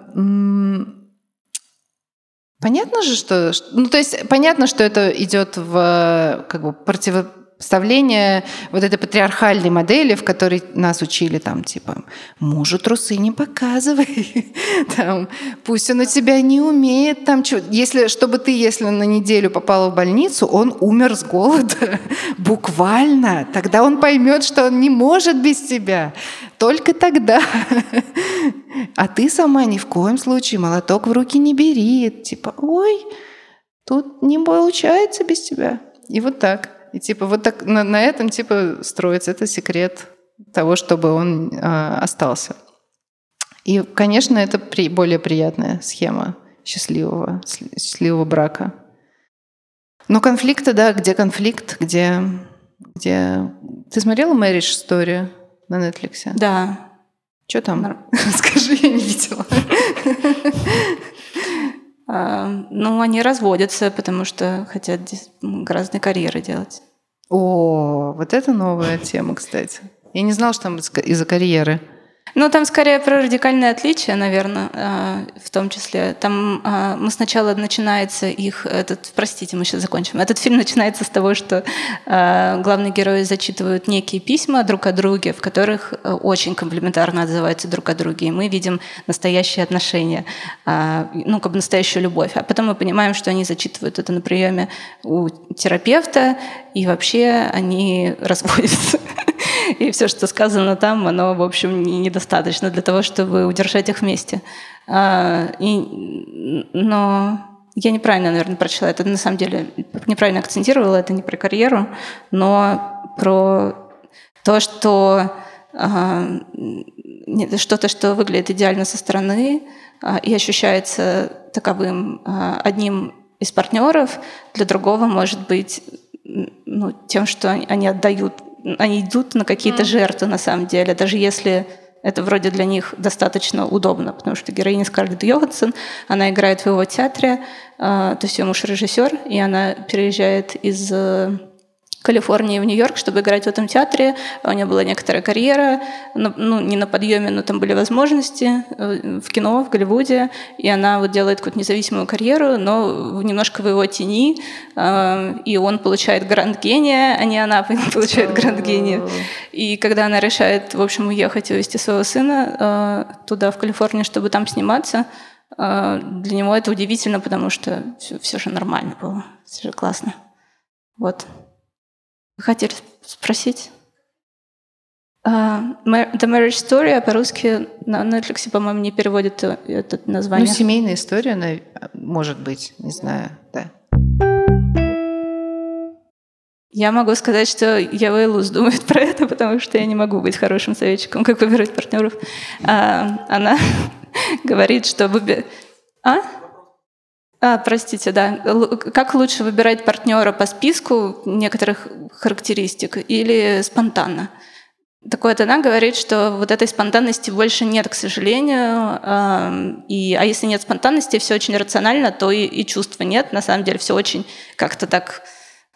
[SPEAKER 1] понятно же, что... Ну, то есть понятно, что это идет в как бы противо представление вот этой патриархальной модели, в которой нас учили там типа мужу трусы не показывай, там, пусть он у тебя не умеет, там, если, чтобы ты, если на неделю попала в больницу, он умер с голода, буквально, тогда он поймет, что он не может без тебя, только тогда. А ты сама ни в коем случае молоток в руки не бери, типа, ой, тут не получается без тебя. И вот так. И типа вот так на, на этом типа строится это секрет того, чтобы он э, остался. И, конечно, это при, более приятная схема счастливого, счастливого брака. Но конфликты, да, где конфликт, где, где... Ты смотрела Marriage Story на Netflix?
[SPEAKER 2] Да.
[SPEAKER 1] Что там? Расскажи, я не видела.
[SPEAKER 2] Ну, они разводятся, потому что хотят разные карьеры делать.
[SPEAKER 1] О, вот это новая тема, кстати. Я не знала, что там из-за карьеры.
[SPEAKER 2] Ну, там скорее про радикальное отличие, наверное, а, в том числе. Там а, мы сначала начинается их, этот, простите, мы сейчас закончим. Этот фильм начинается с того, что а, главные герои зачитывают некие письма друг о друге, в которых очень комплементарно отзываются друг о друге. И мы видим настоящие отношения, ну, как бы настоящую любовь. А потом мы понимаем, что они зачитывают это на приеме у терапевта, и вообще они разводятся. и все, что сказано там, оно, в общем, недостаточно для того, чтобы удержать их вместе. А, и, но я неправильно, наверное, прочла это. На самом деле, неправильно акцентировала, это не про карьеру, но про то, что а, что-то, что выглядит идеально со стороны а, и ощущается таковым одним из партнеров, для другого может быть ну, тем, что они отдают, они идут на какие-то mm. жертвы на самом деле, даже если это вроде для них достаточно удобно, потому что героиня Скарлетт Йоханссон, она играет в его театре, то есть ее муж режиссер, и она переезжает из э, Калифорнии в Нью-Йорк, чтобы играть в этом театре. У нее была некоторая карьера, ну, не на подъеме, но там были возможности э, в кино, в Голливуде, и она вот делает какую-то независимую карьеру, но немножко в его тени, э, и он получает грант гения, а не она получает грант гения. И когда она решает, в общем, уехать и увезти своего сына э, туда, в Калифорнию, чтобы там сниматься, для него это удивительно, потому что все, все же нормально было, все же классно. Вот. Вы хотели спросить? Uh, The Marriage Story, а по-русски на Netflix, по-моему, не переводит это название.
[SPEAKER 1] Ну, семейная история, она, может быть, не знаю, да.
[SPEAKER 2] Я могу сказать, что я Луз думает про это, потому что я не могу быть хорошим советчиком, как выбирать партнеров. Uh, она говорит, что выбирать... А? А, простите, да. Как лучше выбирать партнера по списку некоторых характеристик или спонтанно? Так вот, она говорит, что вот этой спонтанности больше нет, к сожалению. И, а если нет спонтанности, все очень рационально, то и, и чувства нет. На самом деле все очень как-то так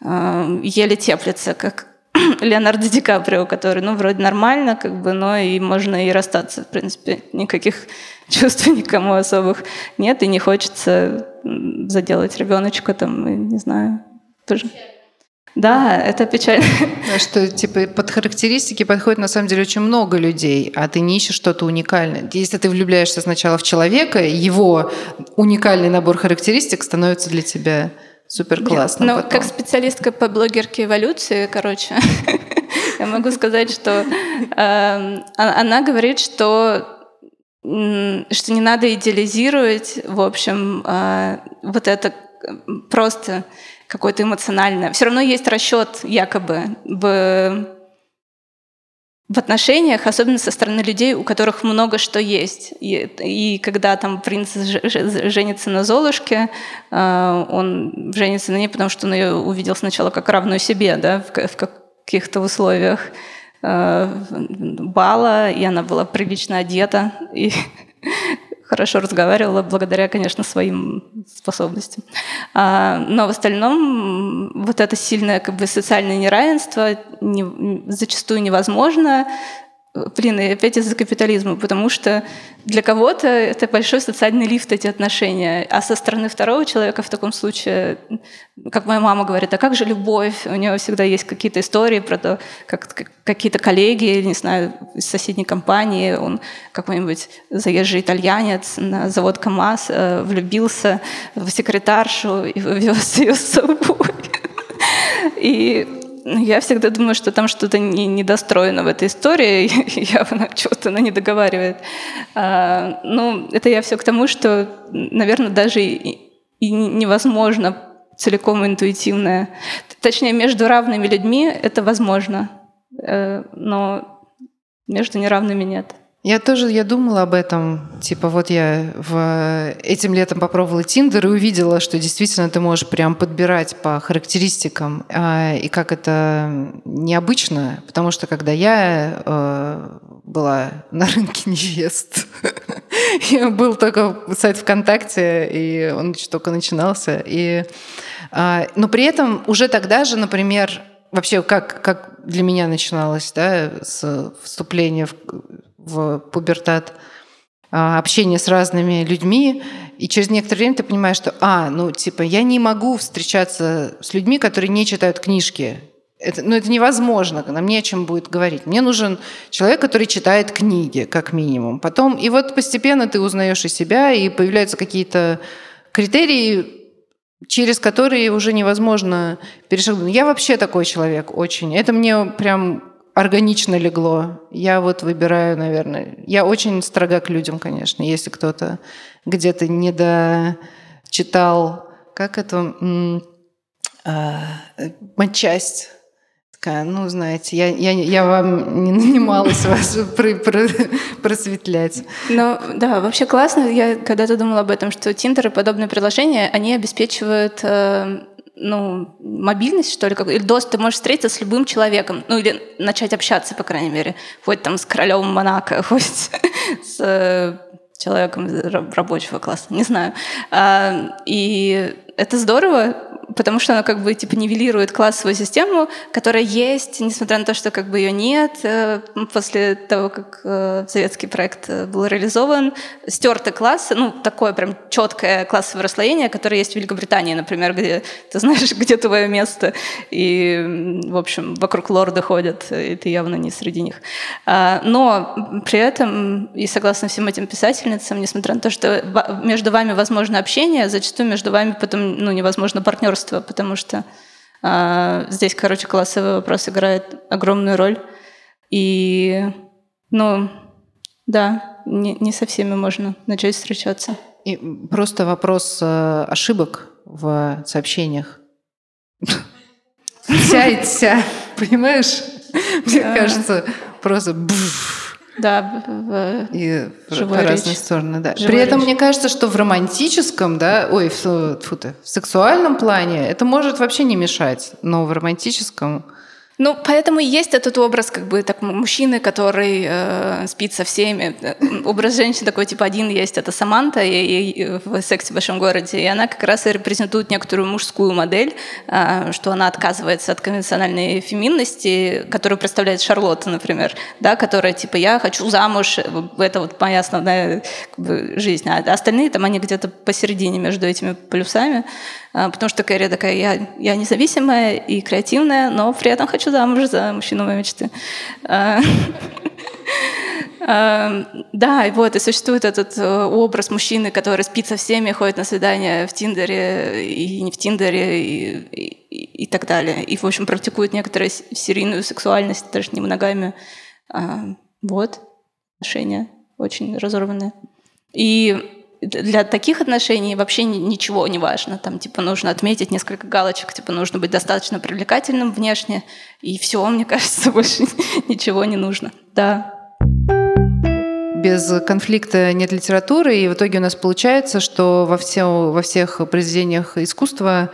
[SPEAKER 2] еле теплится, как Леонардо Ди Каприо, который, ну, вроде нормально, как бы, но и можно и расстаться, в принципе. Никаких чувств никому особых нет, и не хочется заделать ребеночка там, не знаю, тоже. Да, это печально.
[SPEAKER 1] Что, типа, под характеристики подходит, на самом деле, очень много людей, а ты не ищешь что-то уникальное. Если ты влюбляешься сначала в человека, его уникальный набор характеристик становится для тебя супер классно.
[SPEAKER 2] Ну, как специалистка по блогерке эволюции, короче, я могу сказать, что эм, а, она говорит, что что не надо идеализировать, в общем, э, вот это просто какое-то эмоциональное. Все равно есть расчет якобы в в отношениях, особенно со стороны людей, у которых много что есть. И, и когда там принц женится на Золушке, э, он женится на ней, потому что он ее увидел сначала как равную себе, да, в, в каких-то условиях бала, и она была прилично одета. И хорошо разговаривала благодаря, конечно, своим способностям. А, но в остальном вот это сильное как бы, социальное неравенство не, зачастую невозможно Блин, и опять из-за капитализма, потому что для кого-то это большой социальный лифт, эти отношения. А со стороны второго человека в таком случае, как моя мама говорит, а как же любовь? У нее всегда есть какие-то истории про то, как какие-то коллеги, не знаю, из соседней компании, он какой-нибудь заезжий итальянец на завод КАМАЗ э, влюбился в секретаршу и вывез ее с собой. И я всегда думаю, что там что-то не, недостроено в этой истории, явно что-то она не договаривает. А, ну, это я все к тому, что, наверное, даже и, и невозможно целиком интуитивное. Точнее, между равными людьми это возможно, э, но между неравными нет.
[SPEAKER 1] Я тоже, я думала об этом. Типа вот я в... этим летом попробовала Тиндер и увидела, что действительно ты можешь прям подбирать по характеристикам. А, и как это необычно, потому что когда я э, была на рынке невест, был только сайт ВКонтакте, и он только начинался. И, э, но при этом уже тогда же, например, вообще как, как для меня начиналось да, с вступления в в пубертат, а, общение с разными людьми, и через некоторое время ты понимаешь, что, а, ну, типа, я не могу встречаться с людьми, которые не читают книжки. Это, ну, это невозможно, нам не о чем будет говорить. Мне нужен человек, который читает книги, как минимум. Потом, и вот постепенно ты узнаешь и себя, и появляются какие-то критерии, через которые уже невозможно перешагнуть. Я вообще такой человек очень. Это мне прям органично легло. Я вот выбираю, наверное... Я очень строга к людям, конечно. Если кто-то где-то не дочитал... Как это? А, матчасть такая, ну, знаете, я, я, я вам не нанималась вас про, про, просветлять.
[SPEAKER 2] Ну, да, вообще классно. Я когда-то думала об этом, что Тиндер и подобные приложения, они обеспечивают э, ну, мобильность, что ли, как, или доступ, ты можешь встретиться с любым человеком, ну, или начать общаться, по крайней мере, хоть там с королем Монако, хоть с э, человеком рабочего класса, не знаю. А, и это здорово, потому что она как бы типа нивелирует классовую систему, которая есть, несмотря на то, что как бы ее нет. Э, после того, как э, советский проект э, был реализован, стерты классы, ну такое прям четкое классовое расслоение, которое есть в Великобритании, например, где ты знаешь, где твое место, и, в общем, вокруг лорда ходят, и ты явно не среди них. А, но при этом, и согласно всем этим писательницам, несмотря на то, что между вами возможно общение, зачастую между вами потом ну, невозможно партнерство потому что а, здесь, короче, классовый вопрос играет огромную роль. И, ну, да, не, не со всеми можно начать встречаться.
[SPEAKER 1] И просто вопрос э, ошибок в сообщениях. Вся, понимаешь? Мне кажется, просто
[SPEAKER 2] да, в
[SPEAKER 1] и в разные стороны, да. При этом речь. мне кажется, что в романтическом, да, ой, в, фу -ты, в сексуальном плане это может вообще не мешать, но в романтическом
[SPEAKER 2] ну, поэтому и есть этот образ как бы так, мужчины, который э, спит со всеми. Образ женщины такой типа один есть, это Саманта и, и, в «Сексе в большом городе». И она как раз и репрезентует некоторую мужскую модель, э, что она отказывается от конвенциональной феминности, которую представляет Шарлотта, например, да, которая типа «я хочу замуж, это вот моя основная как бы, жизнь». А остальные там, они где-то посередине между этими полюсами. А, потому что Кэрри такая, я, я независимая и креативная, но при этом хочу замуж за мужчину моей мечты. А, а, да, и вот, и существует этот э, образ мужчины, который спит со всеми, ходит на свидания в Тиндере и не в Тиндере и, и, и так далее. И, в общем, практикует некоторую серийную сексуальность, даже не моногамию. Вот, отношения очень разорванные. И для таких отношений вообще ничего не важно. Там, типа, нужно отметить несколько галочек, типа, нужно быть достаточно привлекательным внешне, и все, мне кажется, больше ничего не нужно. Да.
[SPEAKER 1] Без конфликта нет литературы, и в итоге у нас получается, что во, все, во всех произведениях искусства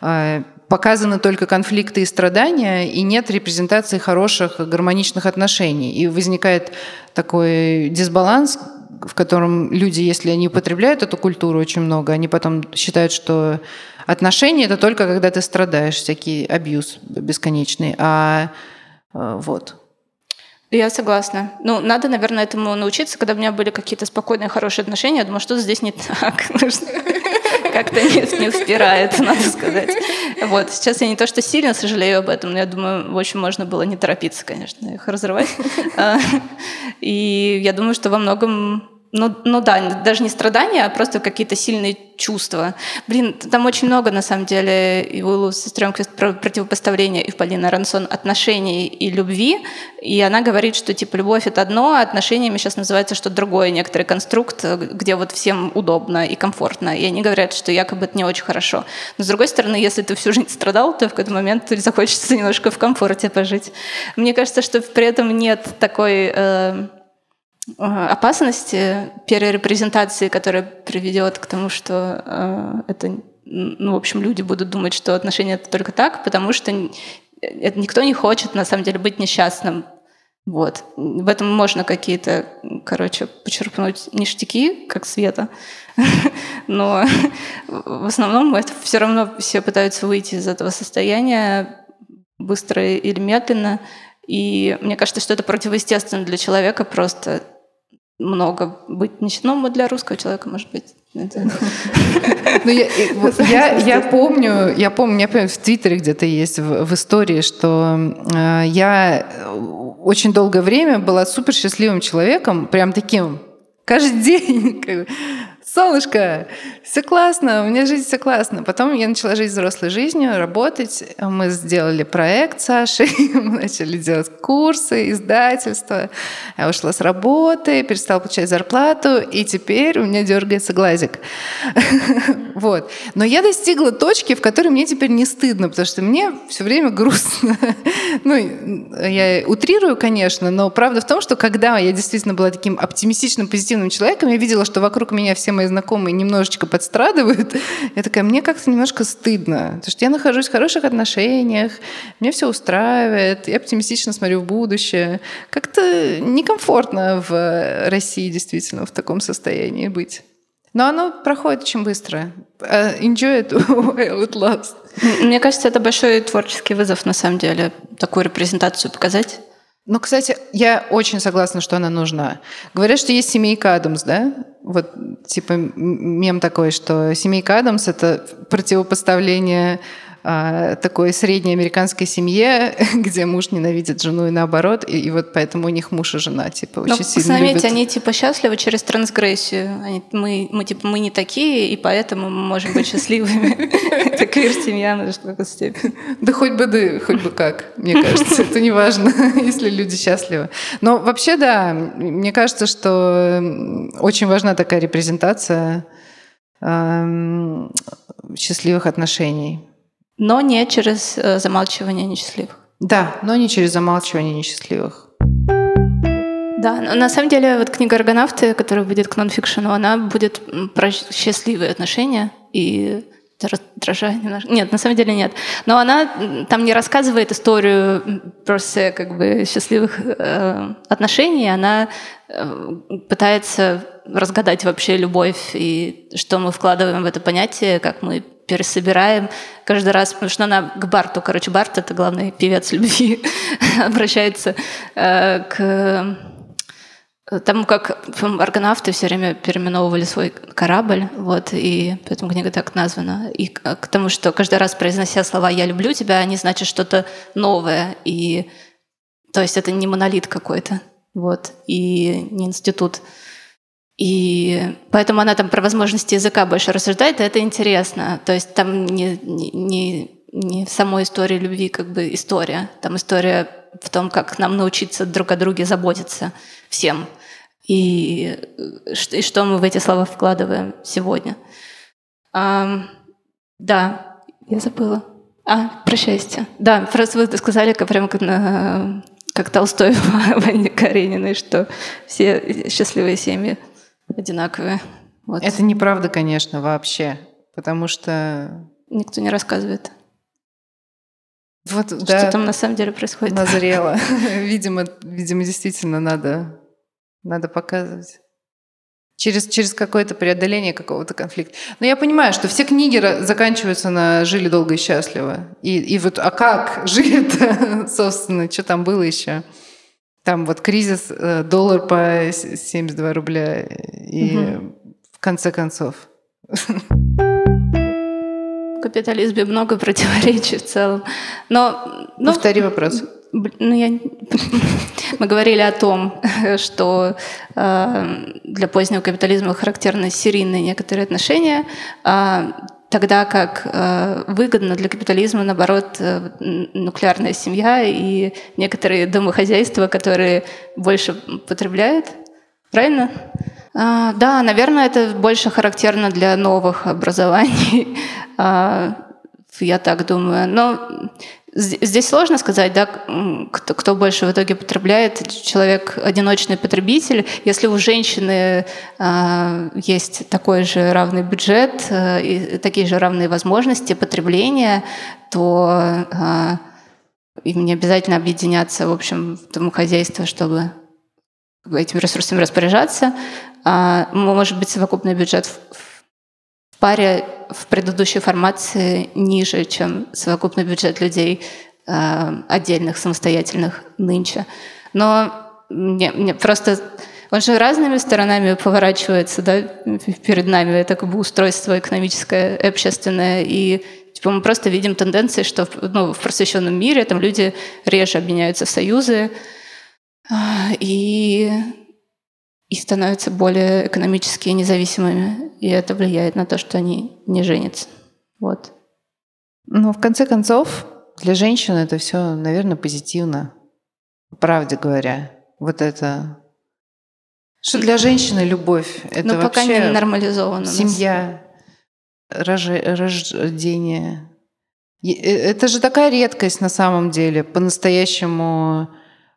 [SPEAKER 1] э, показаны только конфликты и страдания, и нет репрезентации хороших гармоничных отношений. И возникает такой дисбаланс, в котором люди, если они употребляют эту культуру очень много, они потом считают, что отношения это только когда ты страдаешь, всякий абьюз бесконечный. А э, вот.
[SPEAKER 2] Я согласна. Ну, надо, наверное, этому научиться. Когда у меня были какие-то спокойные, хорошие отношения, я думала, что здесь не так. Как-то не, не впирает, надо сказать. Вот. Сейчас я не то, что сильно сожалею об этом, но я думаю, в общем, можно было не торопиться, конечно, их разрывать. А, и я думаю, что во многом ну, ну да, даже не страдания, а просто какие-то сильные чувства. Блин, там очень много, на самом деле, и у Лу Сестренквист противопоставления, и в Полина Рансон отношений и любви. И она говорит, что типа любовь — это одно, а отношениями сейчас называется что-то другое, некоторый конструкт, где вот всем удобно и комфортно. И они говорят, что якобы это не очень хорошо. Но с другой стороны, если ты всю жизнь страдал, то в какой-то момент захочется немножко в комфорте пожить. Мне кажется, что при этом нет такой... Э, опасности перерепрезентации, которая приведет к тому, что э, это, ну, в общем, люди будут думать, что отношения это только так, потому что это никто не хочет, на самом деле, быть несчастным. Вот. В этом можно какие-то, короче, почерпнуть ништяки, как света, но в основном это все равно все пытаются выйти из этого состояния быстро или медленно. И мне кажется, что это противоестественно для человека просто много быть. Ну, для русского человека, может быть.
[SPEAKER 1] Ну, я, я, я помню, я помню, я помню, в Твиттере где-то есть в, в истории, что э, я очень долгое время была супер счастливым человеком, прям таким каждый день солнышко, все классно, у меня жизнь все классно. Потом я начала жить взрослой жизнью, работать. Мы сделали проект с Сашей, мы начали делать курсы, издательства. Я ушла с работы, перестала получать зарплату, и теперь у меня дергается глазик. Вот. Но я достигла точки, в которой мне теперь не стыдно, потому что мне все время грустно. Ну, я утрирую, конечно, но правда в том, что когда я действительно была таким оптимистичным, позитивным человеком, я видела, что вокруг меня все мои знакомые немножечко подстрадывают. Я такая, мне как-то немножко стыдно, потому что я нахожусь в хороших отношениях, мне все устраивает, я оптимистично смотрю в будущее. Как-то некомфортно в России действительно в таком состоянии быть. Но оно проходит очень быстро. Uh, enjoy it while it lasts.
[SPEAKER 2] Мне кажется, это большой творческий вызов, на самом деле, такую репрезентацию показать.
[SPEAKER 1] Ну, кстати, я очень согласна, что она нужна. Говорят, что есть семейка Адамс, да? Вот типа мем такой, что семейка Адамс — это противопоставление такой средней американской семье, где муж ненавидит жену и наоборот, и, и вот поэтому у них муж и жена типа очень Но, сильно заметьте, любят.
[SPEAKER 2] они типа счастливы через трансгрессию. Они, мы, мы типа мы не такие, и поэтому мы можем быть счастливыми. Это квир-семья на какой степени.
[SPEAKER 1] Да хоть бы да, хоть бы как, мне кажется, это не важно, если люди счастливы. Но вообще да, мне кажется, что очень важна такая репрезентация счастливых отношений
[SPEAKER 2] но не через э, замалчивание несчастливых.
[SPEAKER 1] Да, но не через замалчивание несчастливых.
[SPEAKER 2] Да, но на самом деле вот книга «Аргонавты», которая выйдет к нонфикшену, она будет про счастливые отношения и дрожа немножко. Нет, на самом деле нет. Но она там не рассказывает историю просто как бы счастливых э, отношений, она э, пытается разгадать вообще любовь и что мы вкладываем в это понятие, как мы пересобираем каждый раз, потому что она к Барту, короче, Барт — это главный певец любви, обращается э, к тому, как аргонавты все время переименовывали свой корабль, вот, и поэтому книга так названа. И к тому, что каждый раз, произнося слова «я люблю тебя», они значат что-то новое, и то есть это не монолит какой-то, вот, и не институт. И поэтому она там про возможности языка больше рассуждает, и это интересно. То есть там не, не, не в самой истории любви как бы история, там история в том, как нам научиться друг о друге заботиться всем. И, и что мы в эти слова вкладываем сегодня. А, да, я забыла. А, про счастье. Да, просто вы сказали, как, прямо как, на, как Толстой в Анне Карениной, что все счастливые семьи одинаковые.
[SPEAKER 1] Вот. Это неправда, конечно, вообще, потому что...
[SPEAKER 2] Никто не рассказывает.
[SPEAKER 1] Вот,
[SPEAKER 2] что
[SPEAKER 1] да,
[SPEAKER 2] там на самом деле происходит.
[SPEAKER 1] Назрело. видимо, видимо, действительно надо, надо показывать. Через, через какое-то преодоление какого-то конфликта. Но я понимаю, что все книги заканчиваются на «жили долго и счастливо». И, и вот, а как жили-то, собственно, что там было еще? Там вот кризис, э, доллар по 72 рубля, и угу. в конце концов.
[SPEAKER 2] В капитализме много противоречий в целом. Но,
[SPEAKER 1] ну, Повтори вопрос.
[SPEAKER 2] Ну, я... Мы говорили о том, что э, для позднего капитализма характерны серийные некоторые отношения. Э, Тогда как э, выгодно для капитализма, наоборот, э, нуклеарная семья и некоторые домохозяйства, которые больше потребляют. Правильно? А, да, наверное, это больше характерно для новых образований. А, я так думаю. Но Здесь сложно сказать, да, кто, кто больше в итоге потребляет. Человек одиночный потребитель. Если у женщины э, есть такой же равный бюджет э, и такие же равные возможности потребления, то э, им не обязательно объединяться, в общем, в домохозяйство, чтобы этими ресурсами распоряжаться. А, может быть, совокупный бюджет в паре в предыдущей формации ниже, чем совокупный бюджет людей э, отдельных, самостоятельных нынче. Но мне, мне просто он же разными сторонами поворачивается да, перед нами. Это как бы устройство экономическое, общественное. И типа, мы просто видим тенденции, что ну, в просвещенном мире там люди реже объединяются в союзы. А, и и становятся более экономически независимыми. И это влияет на то, что они не женятся. Вот.
[SPEAKER 1] Но в конце концов, для женщин это все, наверное, позитивно. Правде говоря. Вот это что для женщины любовь? Это
[SPEAKER 2] Но пока не нормализовано.
[SPEAKER 1] Семья, рож... рождение. Э, это же такая редкость на самом деле, по-настоящему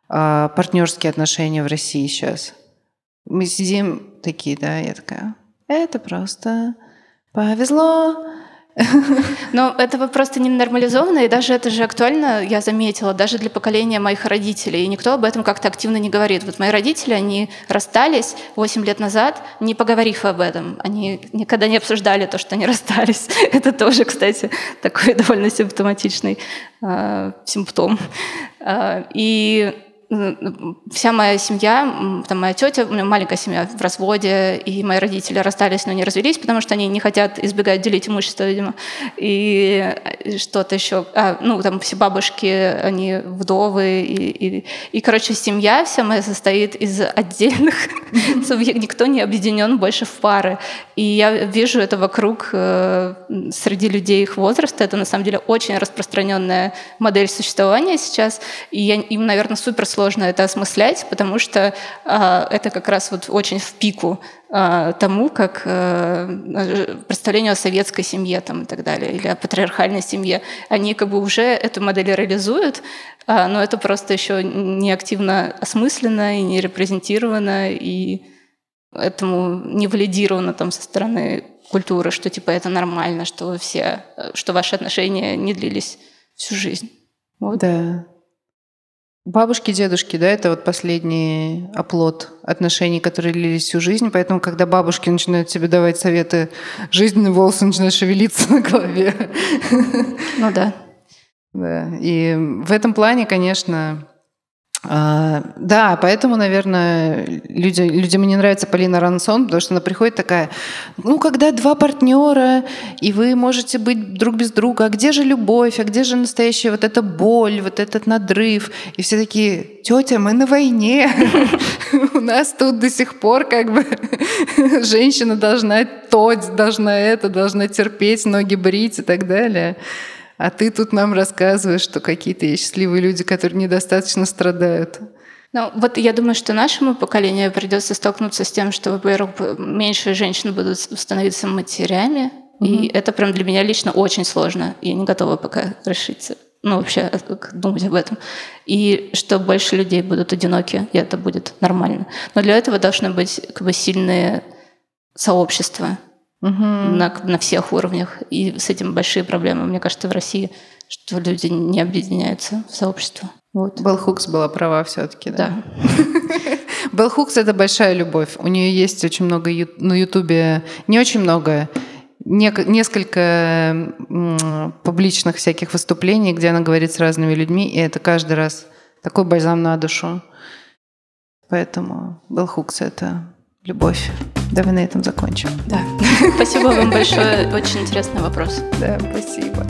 [SPEAKER 1] а, партнерские отношения в России сейчас. Мы сидим такие, да, я такая, это просто повезло,
[SPEAKER 2] но этого просто не нормализовано, и даже это же актуально, я заметила, даже для поколения моих родителей. И никто об этом как-то активно не говорит. Вот мои родители, они расстались 8 лет назад, не поговорив об этом. Они никогда не обсуждали то, что они расстались. Это тоже, кстати, такой довольно симптоматичный э, симптом. Э, и вся моя семья, там моя тетя, у меня маленькая семья в разводе, и мои родители расстались, но не развелись, потому что они не хотят избегать делить имущество, видимо. И что-то еще, а, ну, там все бабушки, они вдовы, и, и, и, короче, семья вся моя состоит из отдельных никто не объединен больше в пары. И я вижу это вокруг э, среди людей их возраста, это на самом деле очень распространенная модель существования сейчас, и им, наверное, супер сложно это осмыслять, потому что э, это как раз вот очень в пику э, тому, как э, представление о советской семье там, и так далее, или о патриархальной семье. Они как бы уже эту модель реализуют, э, но это просто еще не активно осмысленно и не репрезентировано, и этому не валидировано там со стороны культуры, что типа это нормально, что все, что ваши отношения не длились всю жизнь.
[SPEAKER 1] Вот. Да. Бабушки, дедушки, да, это вот последний оплот отношений, которые длились всю жизнь. Поэтому, когда бабушки начинают тебе давать советы, жизненные волосы начинают шевелиться на голове.
[SPEAKER 2] Ну да.
[SPEAKER 1] Да. И в этом плане, конечно, а, да, поэтому, наверное, люди, людям не нравится Полина Рансон, потому что она приходит такая, ну, когда два партнера, и вы можете быть друг без друга, а где же любовь, а где же настоящая вот эта боль, вот этот надрыв? И все такие, тетя, мы на войне, у нас тут до сих пор как бы женщина должна то, должна это, должна терпеть, ноги брить и так далее. А ты тут нам рассказываешь, что какие-то есть счастливые люди, которые недостаточно страдают.
[SPEAKER 2] Ну, вот я думаю, что нашему поколению придется столкнуться с тем, что, во-первых, меньше женщин будут становиться матерями. Mm-hmm. И это прям для меня лично очень сложно. Я не готова пока решиться. Ну, вообще думать об этом. И что больше людей будут одиноки, и это будет нормально. Но для этого должны быть как бы сильные сообщества, угу. на, на всех уровнях. И с этим большие проблемы, мне кажется, в России, что люди не объединяются в сообщество.
[SPEAKER 1] Вот. Белл Хукс была права все-таки, да?
[SPEAKER 2] Да.
[SPEAKER 1] Белл Хукс — это большая любовь. У нее есть очень много на Ютубе, не очень много, несколько публичных всяких выступлений, где она говорит с разными людьми, и это каждый раз такой бальзам на душу. Поэтому Белл Хукс — это любовь. Давай на этом закончим.
[SPEAKER 2] Да. Спасибо вам большое. Очень интересный вопрос.
[SPEAKER 1] Да, спасибо.